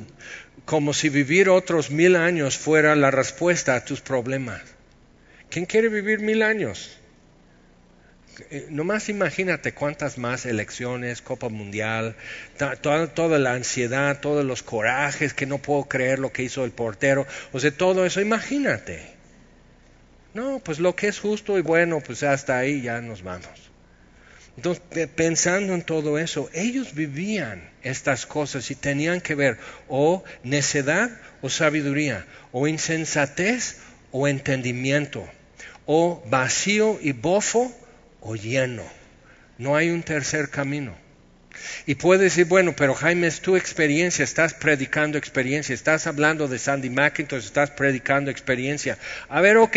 como si vivir otros mil años fuera la respuesta a tus problemas. ¿Quién quiere vivir mil años? Eh, nomás imagínate cuántas más elecciones, Copa Mundial, toda, la ansiedad, todos los corajes, que no puedo creer lo que hizo el portero, o sea, todo eso, imagínate. No, pues lo que es justo y bueno, pues hasta ahí ya nos vamos. Entonces, pensando en todo eso, ellos vivían estas cosas y tenían que ver o necedad o sabiduría, o insensatez o entendimiento, o vacío y bofo o lleno. No hay un tercer camino. Y puedes decir, bueno, pero Jaime, es tu experiencia, estás predicando experiencia, estás hablando de Sandy McIntosh, estás predicando experiencia. A ver, ok,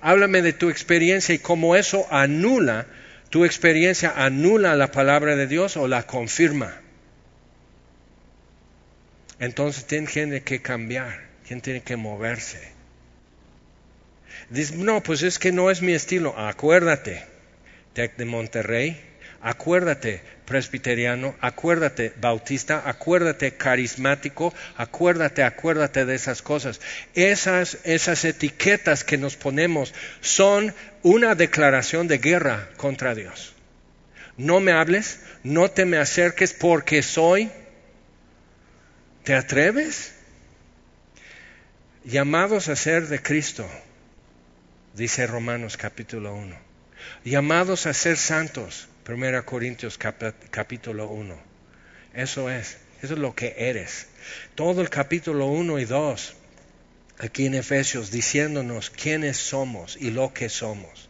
háblame de tu experiencia y cómo eso anula, tu experiencia anula la palabra de Dios o la confirma. Entonces tiene que cambiar, tiene que moverse. Dice, no, pues es que no es mi estilo. Acuérdate, TEC de Monterrey, acuérdate presbiteriano, acuérdate bautista, acuérdate carismático, acuérdate, acuérdate de esas cosas. Esas, esas etiquetas que nos ponemos son una declaración de guerra contra Dios. No me hables, no te me acerques porque soy. ¿Te atreves? Llamados a ser de Cristo, dice Romanos capítulo 1 llamados a ser santos. 1 Corintios capítulo 1. Eso es, eso es lo que eres. Todo el capítulo 1 y 2, aquí en Efesios, diciéndonos quiénes somos y lo que somos.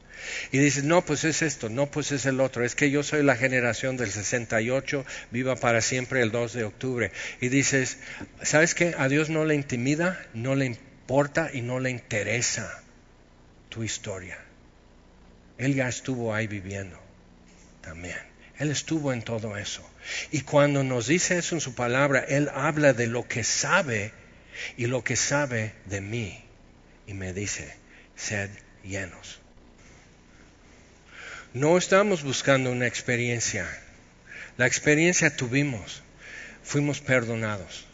Y dices, no, pues es esto, no, pues es el otro. Es que yo soy la generación del 68, viva para siempre el 2 de octubre. Y dices, ¿sabes qué? A Dios no le intimida, no le importa y no le interesa tu historia. Él ya estuvo ahí viviendo también. Él estuvo en todo eso. Y cuando nos dice eso en su palabra, Él habla de lo que sabe y lo que sabe de mí. Y me dice, sed llenos. No estamos buscando una experiencia. La experiencia tuvimos. Fuimos perdonados.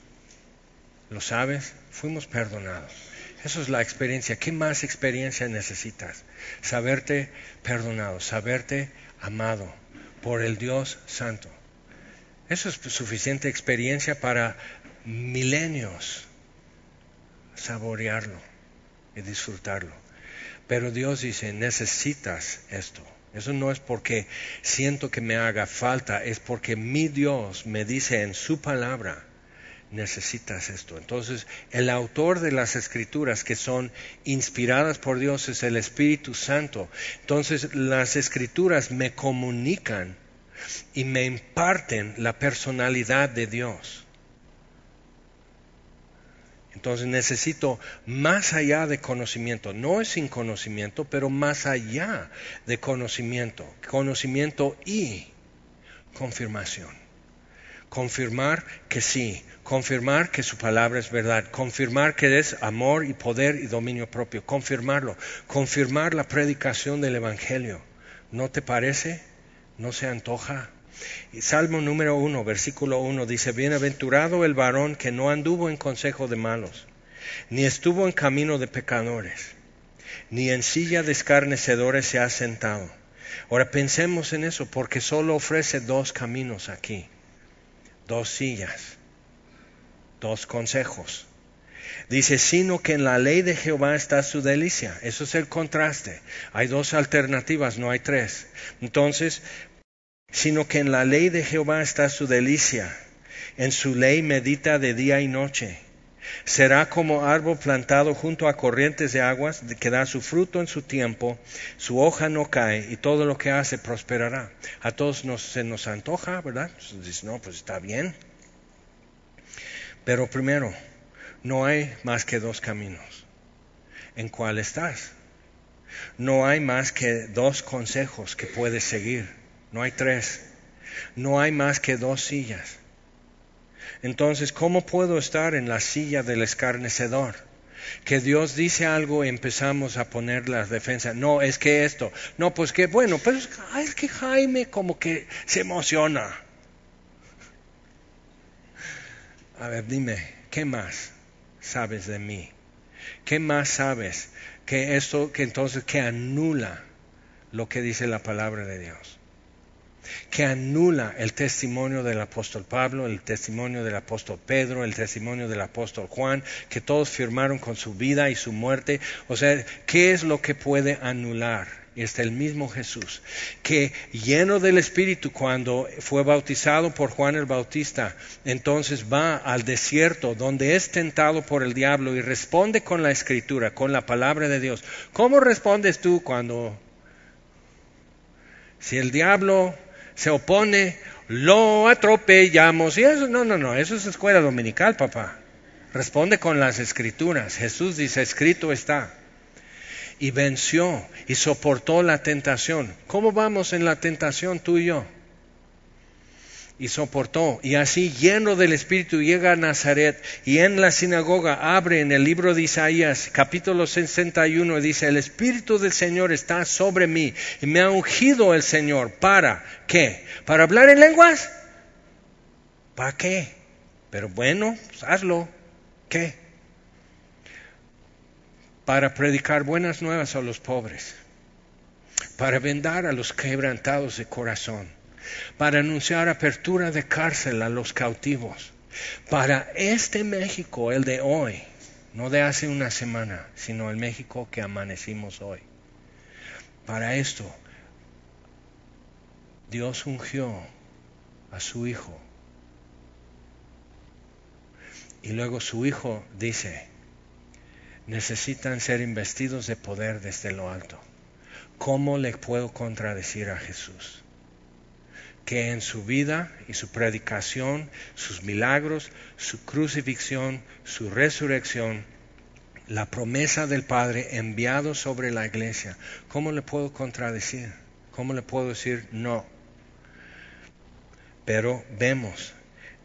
¿Lo sabes? Fuimos perdonados. Eso es la experiencia. ¿Qué más experiencia necesitas? Saberte perdonado, saberte amado por el Dios Santo. Eso es suficiente experiencia para milenios saborearlo y disfrutarlo. Pero Dios dice, necesitas esto. Eso no es porque siento que me haga falta, es porque mi Dios me dice en su palabra, necesitas esto. Entonces, el autor de las escrituras que son inspiradas por Dios es el Espíritu Santo. Entonces, las escrituras me comunican y me imparten la personalidad de Dios. Entonces necesito más allá de conocimiento, no es sin conocimiento, pero más allá de conocimiento, conocimiento y confirmación confirmar que sí, confirmar que su palabra es verdad, confirmar que es amor y poder y dominio propio, confirmarlo, confirmar la predicación del Evangelio. ¿No te parece? ¿No se antoja? Salmo número uno, versículo uno, dice, Bienaventurado el varón que no anduvo en consejo de malos, ni estuvo en camino de pecadores, ni en silla de escarnecedores se ha sentado. Ahora pensemos en eso, porque solo ofrece dos caminos aquí dos sillas, dos consejos. Dice, sino que en la ley de Jehová está su delicia. Eso es el contraste. Hay dos alternativas, no hay tres. Entonces, sino que en la ley de Jehová está su delicia. En su ley medita de día y noche. Será como árbol plantado junto a corrientes de aguas, que da su fruto en su tiempo, su hoja no cae y todo lo que hace prosperará. A todos nos, se nos antoja, ¿verdad? Dice, no, pues está bien. Pero primero, no hay más que dos caminos. ¿En cuál estás? No hay más que dos consejos que puedes seguir. No hay tres. No hay más que dos sillas. Entonces, ¿cómo puedo estar en la silla del escarnecedor? Que Dios dice algo y empezamos a poner la defensa. No, es que esto. No, pues que bueno, pero es que Jaime como que se emociona. A ver, dime, ¿qué más sabes de mí? ¿Qué más sabes que esto, que entonces que anula lo que dice la palabra de Dios? Que anula el testimonio del apóstol Pablo, el testimonio del apóstol Pedro, el testimonio del apóstol Juan, que todos firmaron con su vida y su muerte. O sea, ¿qué es lo que puede anular? Está el mismo Jesús, que lleno del Espíritu cuando fue bautizado por Juan el Bautista, entonces va al desierto donde es tentado por el diablo y responde con la escritura, con la palabra de Dios. ¿Cómo respondes tú cuando... Si el diablo se opone, lo atropellamos. Y eso, no, no, no, eso es escuela dominical, papá. Responde con las escrituras. Jesús dice, escrito está. Y venció y soportó la tentación. ¿Cómo vamos en la tentación tú y yo? Y soportó. Y así, lleno del Espíritu, llega a Nazaret y en la sinagoga abre en el libro de Isaías, capítulo 61, dice, el Espíritu del Señor está sobre mí y me ha ungido el Señor. ¿Para qué? ¿Para hablar en lenguas? ¿Para qué? Pero bueno, pues hazlo. ¿Qué? Para predicar buenas nuevas a los pobres, para vendar a los quebrantados de corazón para anunciar apertura de cárcel a los cautivos. Para este México, el de hoy, no de hace una semana, sino el México que amanecimos hoy. Para esto, Dios ungió a su Hijo. Y luego su Hijo dice, necesitan ser investidos de poder desde lo alto. ¿Cómo le puedo contradecir a Jesús? Que en su vida y su predicación, sus milagros, su crucifixión, su resurrección, la promesa del Padre enviado sobre la iglesia, ¿cómo le puedo contradecir? ¿Cómo le puedo decir no? Pero vemos,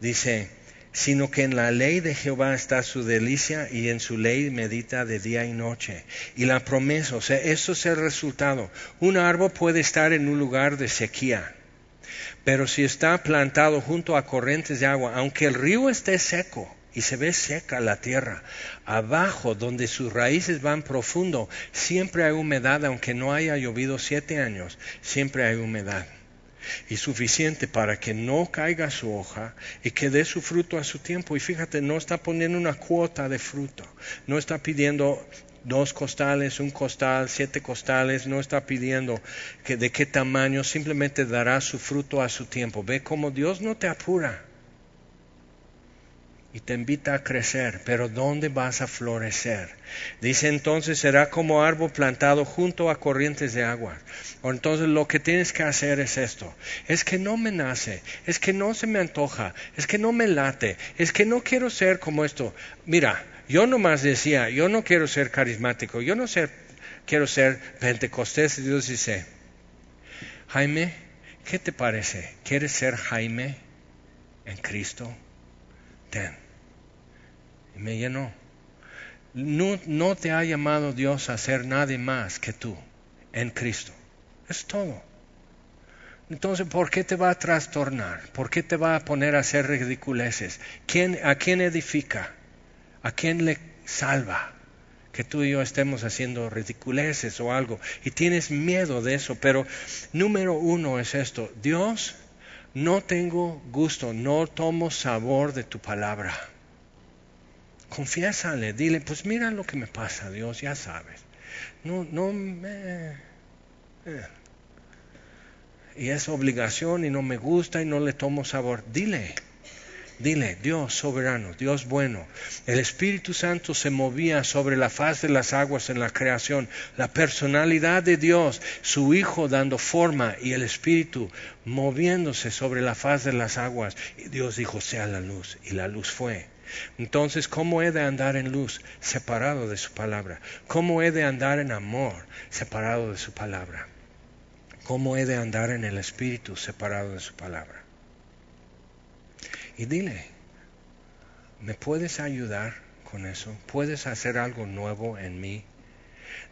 dice, sino que en la ley de Jehová está su delicia y en su ley medita de día y noche. Y la promesa, o sea, eso es el resultado. Un árbol puede estar en un lugar de sequía, pero si está plantado junto a corrientes de agua, aunque el río esté seco y se ve seca la tierra, abajo donde sus raíces van profundo, siempre hay humedad, aunque no haya llovido siete años, siempre hay humedad. Y suficiente para que no caiga su hoja y que dé su fruto a su tiempo. Y fíjate, no está poniendo una cuota de fruto, no está pidiendo dos costales, un costal, siete costales, no está pidiendo que de qué tamaño, simplemente dará su fruto a su tiempo. Ve cómo Dios no te apura y te invita a crecer, pero ¿dónde vas a florecer? Dice entonces será como árbol plantado junto a corrientes de agua. O entonces lo que tienes que hacer es esto, es que no me nace, es que no se me antoja, es que no me late, es que no quiero ser como esto. Mira, yo nomás decía, yo no quiero ser carismático, yo no quiero ser pentecostés. Dios dice, Jaime, ¿qué te parece? ¿Quieres ser Jaime en Cristo? Ten. Y me llenó. No, no te ha llamado Dios a ser nadie más que tú en Cristo. Es todo. Entonces, ¿por qué te va a trastornar? ¿Por qué te va a poner a hacer ridiculeces? ¿Quién, ¿A quién edifica? ¿A quién le salva? Que tú y yo estemos haciendo ridiculeces o algo. Y tienes miedo de eso. Pero número uno es esto. Dios, no tengo gusto, no tomo sabor de tu palabra. Confiésale, dile, pues mira lo que me pasa, Dios, ya sabes. No, no me... Eh. Y es obligación y no me gusta y no le tomo sabor. Dile, Dile, Dios soberano, Dios bueno. El Espíritu Santo se movía sobre la faz de las aguas en la creación. La personalidad de Dios, su Hijo dando forma y el Espíritu moviéndose sobre la faz de las aguas. Y Dios dijo, sea la luz. Y la luz fue. Entonces, ¿cómo he de andar en luz separado de su palabra? ¿Cómo he de andar en amor separado de su palabra? ¿Cómo he de andar en el Espíritu separado de su palabra? Y dile, ¿me puedes ayudar con eso? ¿Puedes hacer algo nuevo en mí?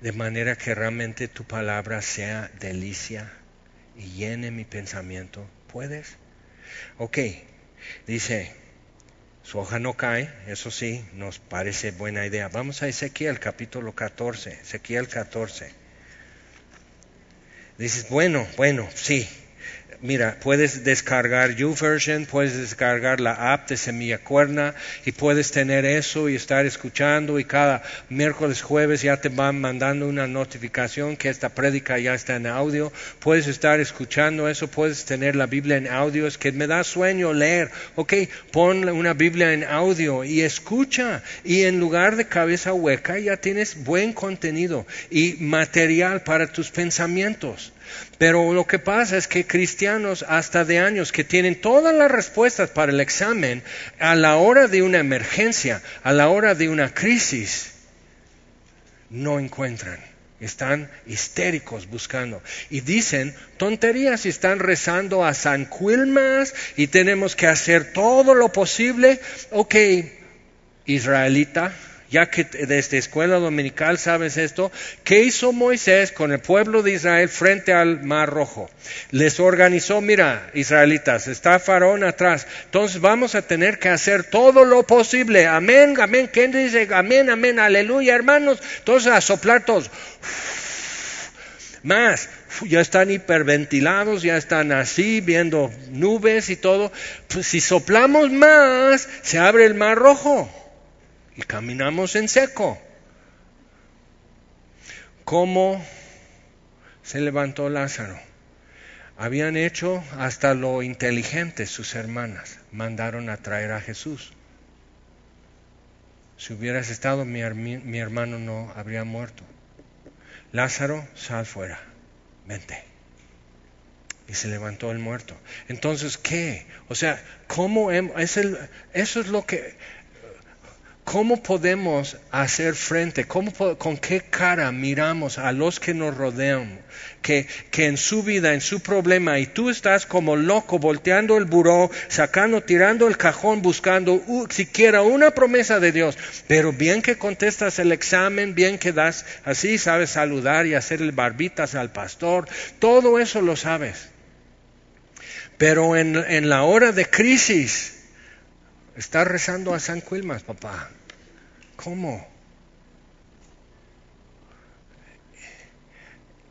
De manera que realmente tu palabra sea delicia y llene mi pensamiento. ¿Puedes? Ok, dice, su hoja no cae, eso sí, nos parece buena idea. Vamos a Ezequiel capítulo 14, Ezequiel 14. Dices, bueno, bueno, sí, mira, puedes descargar YouVersion, puedes descargar la app de Semilla Cuerna y puedes tener eso y estar escuchando y cada miércoles, jueves ya te van mandando una notificación que esta prédica ya está en audio. Puedes estar escuchando eso, puedes tener la Biblia en audio. Es que me da sueño leer. Ok, pon una Biblia en audio y escucha. Y en lugar de cabeza hueca ya tienes buen contenido y material para tus pensamientos. Pero lo que pasa es que cristianos hasta de años que tienen todas las respuestas para el examen, a la hora de una emergencia, a la hora de una crisis, no encuentran. Están histéricos buscando. Y dicen tonterías y están rezando a San Quilmas y tenemos que hacer todo lo posible. Ok, israelita, ya que desde escuela dominical sabes esto, ¿qué hizo Moisés con el pueblo de Israel frente al Mar Rojo? Les organizó, mira, israelitas, está Faraón atrás, entonces vamos a tener que hacer todo lo posible. Amén, amén. ¿Quién dice amén, amén, aleluya, hermanos? Entonces a soplar todos. Más, ya están hiperventilados, ya están así, viendo nubes y todo. Pues si soplamos más, se abre el mar rojo y caminamos en seco. ¿Cómo se levantó Lázaro? Habían hecho hasta lo inteligente sus hermanas, mandaron a traer a Jesús. Si hubieras estado, mi, hermano no habría muerto. Lázaro, sal fuera, vente. Y se levantó el muerto. Entonces, ¿qué? O sea, ¿cómo es el, eso es lo que ¿Cómo podemos hacer frente? ¿Con qué cara miramos a los que nos rodean? Que, en su vida, en su problema, y tú estás como loco volteando el buró, sacando, tirando el cajón, buscando siquiera una promesa de Dios. Pero bien que contestas el examen, bien que das así, sabes saludar y hacer el barbitas al pastor, todo eso lo sabes. Pero en, en la hora de crisis, estás rezando a San Quilmas, papá. ¿Cómo?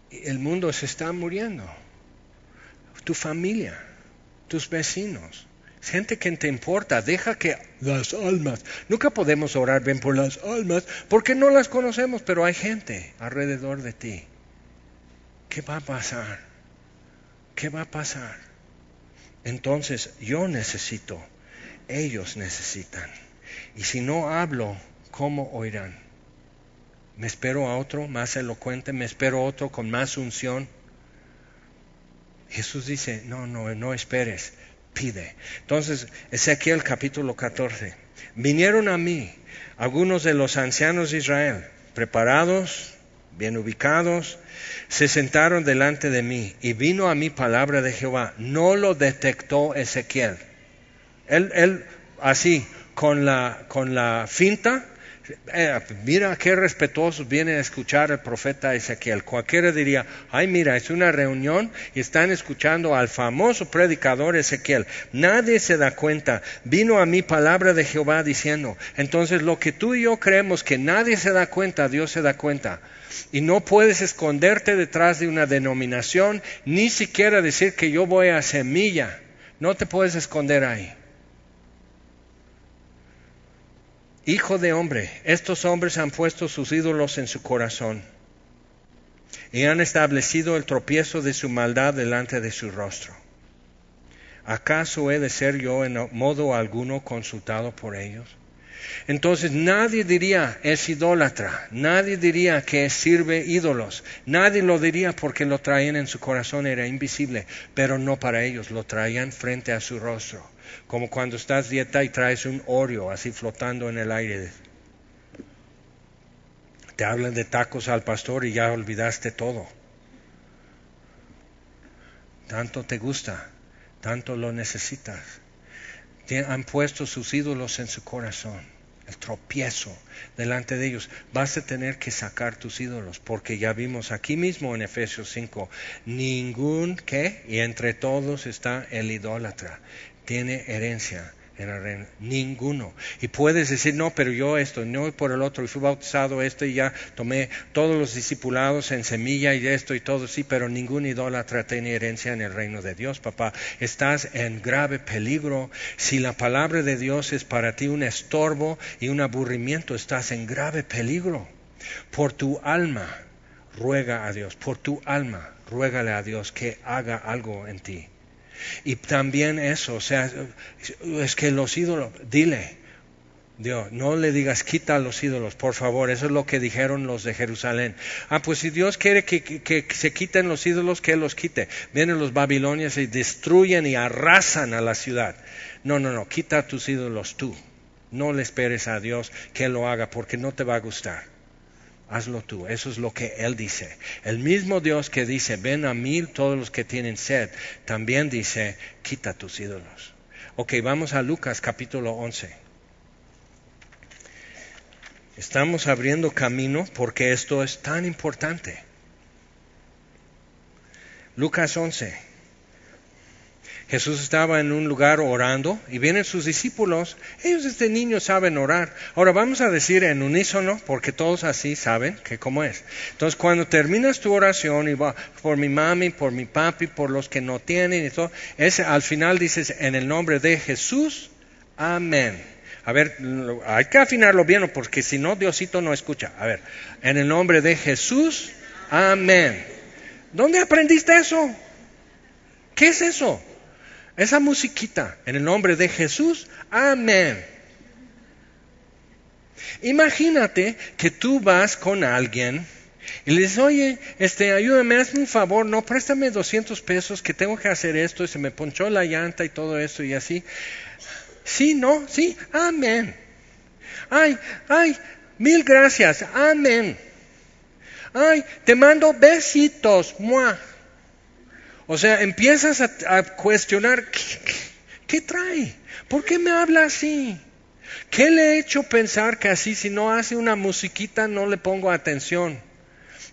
El mundo se está muriendo. Tu familia, tus vecinos, gente que te importa, deja que las almas, nunca podemos orar bien por las almas porque no las conocemos, pero hay gente alrededor de ti. ¿Qué va a pasar? ¿Qué va a pasar? Entonces yo necesito, ellos necesitan. Y si no hablo, ¿cómo oirán? Me espero a otro más elocuente, me espero a otro con más unción. Jesús dice, no, no, no esperes, pide. Entonces, Ezequiel capítulo 14. Vinieron a mí algunos de los ancianos de Israel, preparados, bien ubicados, se sentaron delante de mí y vino a mí palabra de Jehová. No lo detectó Ezequiel. Él, él así, con la, con la finta, eh, mira qué respetuosos vienen a escuchar al profeta Ezequiel. Cualquiera diría, ay mira, es una reunión y están escuchando al famoso predicador Ezequiel. Nadie se da cuenta. Vino a mí palabra de Jehová diciendo, entonces lo que tú y yo creemos que nadie se da cuenta, Dios se da cuenta. Y no puedes esconderte detrás de una denominación, ni siquiera decir que yo voy a semilla. No te puedes esconder ahí. Hijo de hombre, estos hombres han puesto sus ídolos en su corazón y han establecido el tropiezo de su maldad delante de su rostro. ¿Acaso he de ser yo en modo alguno consultado por ellos? Entonces nadie diría es idólatra, nadie diría que sirve ídolos, nadie lo diría porque lo traían en su corazón, era invisible, pero no para ellos, lo traían frente a su rostro, como cuando estás dieta y traes un Oreo así flotando en el aire. Te hablan de tacos al pastor y ya olvidaste todo. Tanto te gusta, tanto lo necesitas. Han puesto sus ídolos en su corazón, el tropiezo delante de ellos. Vas a tener que sacar tus ídolos, porque ya vimos aquí mismo en Efesios 5, ningún que, y entre todos está el idólatra, tiene herencia Ninguno. Y puedes decir, no, pero yo esto, no por el otro, y fui bautizado esto y ya tomé todos los discipulados en semilla y esto y todo, sí, pero ningún idólatra tiene herencia en el reino de Dios, papá. Estás en grave peligro. Si la palabra de Dios es para ti un estorbo y un aburrimiento, estás en grave peligro. Por tu alma, ruega a Dios, por tu alma, ruégale a Dios que haga algo en ti. Y también eso, o sea, es que los ídolos, dile, Dios, no le digas quita los ídolos, por favor, eso es lo que dijeron los de Jerusalén. Ah, pues si Dios quiere que, se quiten los ídolos, que los quite. Vienen los babilonios y destruyen y arrasan a la ciudad. No, no, no, quita tus ídolos tú. No le esperes a Dios que lo haga porque no te va a gustar hazlo tú. Eso es lo que Él dice. El mismo Dios que dice, ven a mí todos los que tienen sed, también dice, quita tus ídolos. Ok, vamos a Lucas capítulo 11. Estamos abriendo camino porque esto es tan importante. Lucas 11. Jesús estaba en un lugar orando y vienen sus discípulos. Ellos desde niños saben orar. Ahora vamos a decir en unísono, porque todos así saben que cómo es. Entonces cuando terminas tu oración y va por mi mami, por mi papi, por los que no tienen y todo, ese, al final dices en el nombre de Jesús, amén. A ver, hay que afinarlo bien porque si no Diosito no escucha. A ver, en el nombre de Jesús, amén. ¿Dónde aprendiste eso? ¿Qué es eso? Esa musiquita, en el nombre de Jesús, amén. Imagínate que tú vas con alguien y le dices, oye, este, ayúdame, hazme un favor, no, préstame 200 pesos que tengo que hacer esto y se me ponchó la llanta y todo eso y así. Sí, no, sí, amén. Ay, ay, mil gracias, amén. Ay, te mando besitos, muah. O sea, empiezas a, cuestionar, ¿qué, trae? ¿Por qué me habla así? ¿Qué le he hecho pensar que así, si no hace una musiquita, no le pongo atención?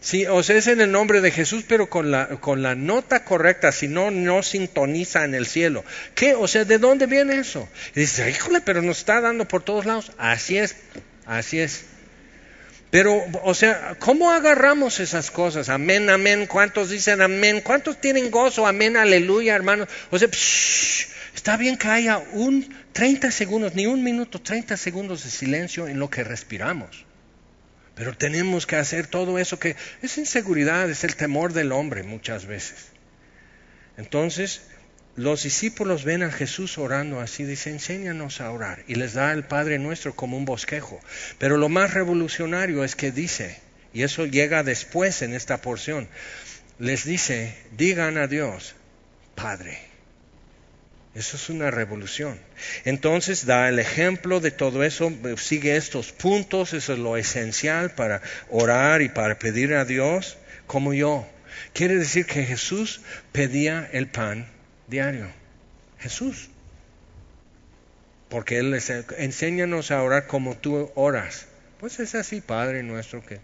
Sí, o sea, es en el nombre de Jesús, pero con la, con la nota correcta, si no, no sintoniza en el cielo. ¿Qué? O sea, ¿de dónde viene eso? Y dice, híjole, pero nos está dando por todos lados. Así es, así es. Pero, o sea, ¿cómo agarramos esas cosas? Amén, amén. ¿Cuántos dicen amén? ¿Cuántos tienen gozo? Amén, aleluya, hermanos. O sea, está bien que haya un 30 segundos, ni un minuto, 30 segundos de silencio en lo que respiramos. Pero tenemos que hacer todo eso que es inseguridad, es el temor del hombre muchas veces. Entonces, los discípulos ven a Jesús orando así, dice, enséñanos a orar. Y les da el Padre nuestro como un bosquejo. Pero lo más revolucionario es que dice, y eso llega después en esta porción, les dice, digan a Dios, Padre. Eso es una revolución. Entonces da el ejemplo de todo eso, sigue estos puntos, eso es lo esencial para orar y para pedir a Dios como yo. Quiere decir que Jesús pedía el pan diario. Jesús. Porque Él les enséñanos a orar como tú oras. Pues es así, Padre nuestro que...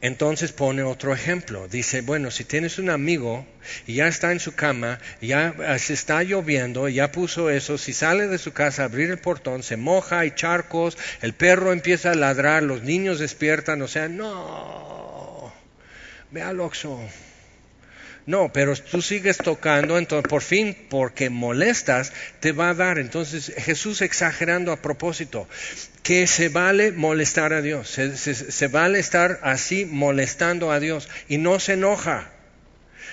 Entonces pone otro ejemplo. Dice, bueno, si tienes un amigo y ya está en su cama, ya se está lloviendo, ya puso eso, si sale de su casa a abrir el portón, se moja, hay charcos, el perro empieza a ladrar, los niños despiertan, o sea, no, ve al oxo, no, pero tú sigues tocando, entonces por fin, porque molestas, te va a dar. Entonces Jesús exagerando a propósito, que se vale molestar a Dios, se, vale estar así molestando a Dios y no se enoja.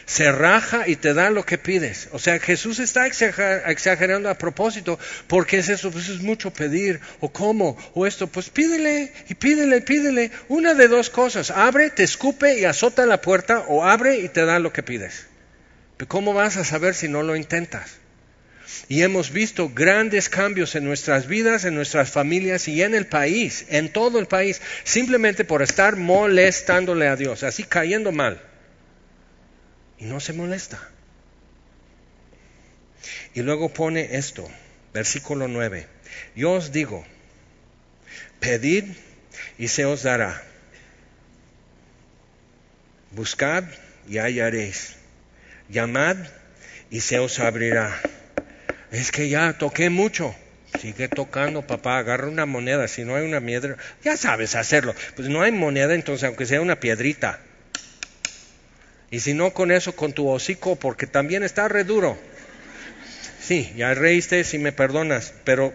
Se raja y te da lo que pides. O sea, Jesús está exagerando a propósito, porque es eso, pues es mucho pedir, o cómo, o esto, pues pídele y pídele, pídele. Una de dos cosas, abre, te escupe y azota la puerta, o abre y te da lo que pides. ¿Cómo vas a saber si no lo intentas? Y hemos visto grandes cambios en nuestras vidas, en nuestras familias y en el país, en todo el país, simplemente por estar molestándole a Dios, así cayendo mal y no se molesta. Y luego pone esto, versículo 9. Yo os digo, pedid y se os dará. Buscad y hallaréis. Llamad y se os abrirá. Es que ya toqué mucho. Sigue tocando, papá, agarra una moneda. Si no hay una piedra, ya sabes hacerlo. Pues no hay moneda, entonces aunque sea una piedrita. Y si no con eso, con tu hocico, porque también está re duro. Sí, ya reíste si me perdonas, pero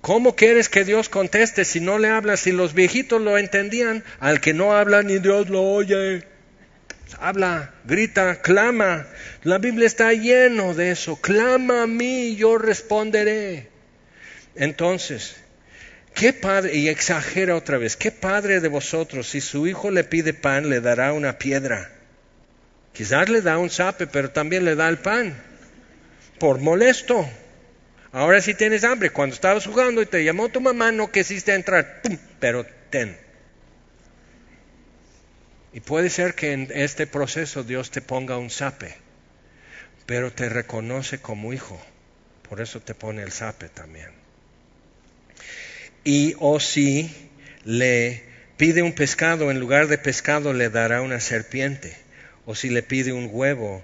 ¿cómo quieres que Dios conteste si no le hablas? Si los viejitos lo entendían, al que no habla ni Dios lo oye. Habla, grita, clama. La Biblia está lleno de eso. Clama a mí, yo responderé. Entonces, ¿Qué padre, y exagera otra vez, qué padre de vosotros, si su hijo le pide pan, le dará una piedra? Quizás le da un sape, pero también le da el pan, por molesto. Ahora si tienes hambre, cuando estabas jugando y te llamó tu mamá, no quisiste entrar, ¡pum! pero ten. Y puede ser que en este proceso Dios te ponga un sape, pero te reconoce como hijo, por eso te pone el sape también. Y o si le pide un pescado, en lugar de pescado le dará una serpiente. O si le pide un huevo,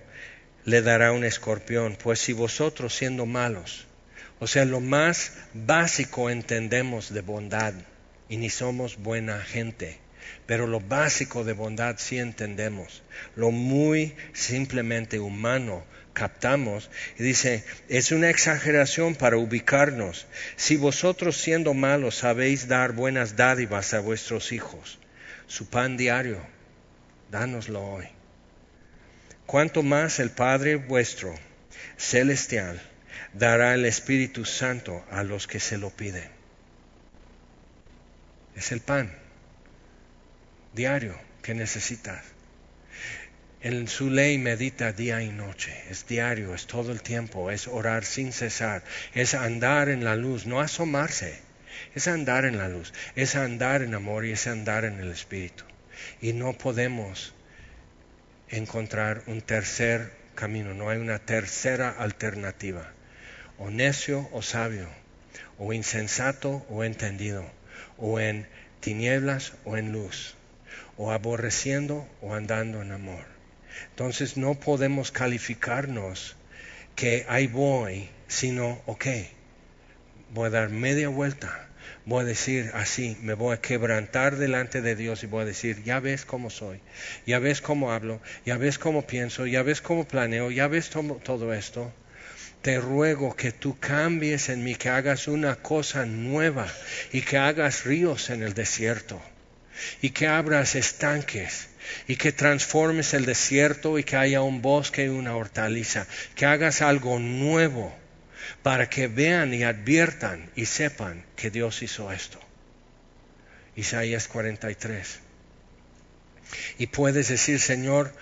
le dará un escorpión. Pues si vosotros siendo malos, o sea, lo más básico entendemos de bondad, y ni somos buena gente, pero lo básico de bondad sí entendemos. Lo muy simplemente humano captamos. Y dice, es una exageración para ubicarnos. Si vosotros siendo malos sabéis dar buenas dádivas a vuestros hijos, su pan diario, dánoslo hoy. Cuanto más el Padre vuestro celestial dará el Espíritu Santo a los que se lo piden. Es el pan diario que necesitas. En su ley medita día y noche, es diario, es todo el tiempo, es orar sin cesar, es andar en la luz, no asomarse, es andar en la luz, es andar en amor y es andar en el Espíritu. Y no podemos encontrar un tercer camino, no hay una tercera alternativa, o necio o sabio, o insensato o entendido, o en tinieblas o en luz, o aborreciendo o andando en amor. Entonces no podemos calificarnos que ahí voy, sino, ok, voy a dar media vuelta, voy a decir así, me voy a quebrantar delante de Dios y voy a decir, ya ves cómo soy, ya ves cómo hablo, ya ves cómo pienso, ya ves cómo planeo, ya ves todo esto. Te ruego que tú cambies en mí, que hagas una cosa nueva y que hagas ríos en el desierto y que abras estanques y que transformes el desierto y que haya un bosque y una hortaliza, que hagas algo nuevo para que vean y adviertan y sepan que Dios hizo esto. Isaías 43. Y puedes decir, Señor,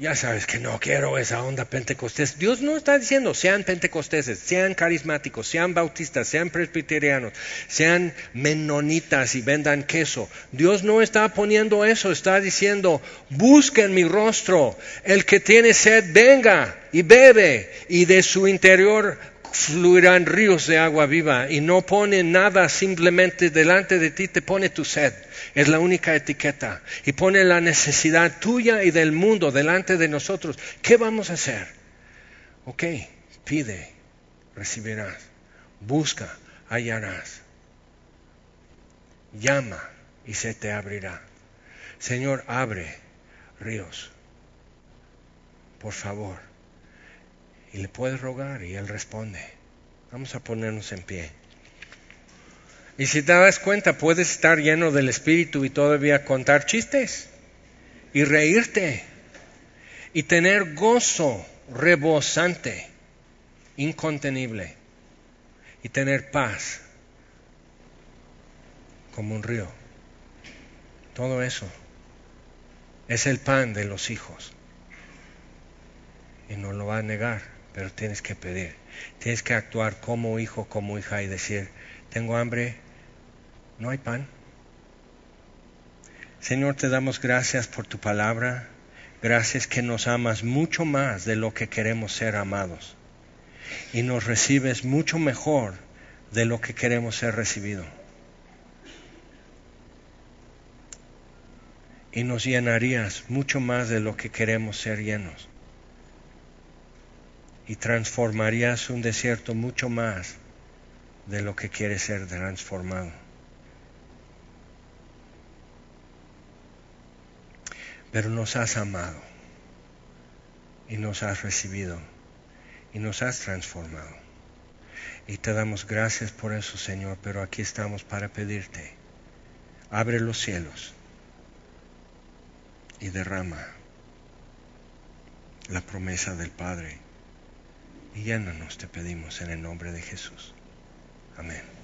ya sabes que no quiero esa onda pentecostés. Dios no está diciendo sean pentecosteses, sean carismáticos, sean bautistas, sean presbiterianos, sean menonitas y vendan queso. Dios no está poniendo eso, está diciendo busquen mi rostro. El que tiene sed, venga y bebe y de su interior fluirán ríos de agua viva y no pone nada simplemente delante de ti, te pone tu sed. Es la única etiqueta. Y pone la necesidad tuya y del mundo delante de nosotros. ¿Qué vamos a hacer? Ok, pide, recibirás. Busca, hallarás. Llama y se te abrirá. Señor, abre ríos. Por favor y le puedes rogar y él responde. Vamos a ponernos en pie. Y si te das cuenta, puedes estar lleno del Espíritu y todavía contar chistes y reírte y tener gozo rebosante, incontenible, y tener paz como un río. Todo eso es el pan de los hijos. Y no lo va a negar, pero tienes que pedir. Tienes que actuar como hijo, como hija y decir, tengo hambre, no hay pan. Señor, te damos gracias por tu palabra. Gracias que nos amas mucho más de lo que queremos ser amados. Y nos recibes mucho mejor de lo que queremos ser recibidos. Y nos llenarías mucho más de lo que queremos ser llenos. Y transformarías un desierto mucho más de lo que quiere ser transformado. Pero nos has amado y nos has recibido y nos has transformado. Y te damos gracias por eso, Señor, pero aquí estamos para pedirte. Abre los cielos y derrama la promesa del Padre. Y llénanos, te pedimos, en el nombre de Jesús. Amén.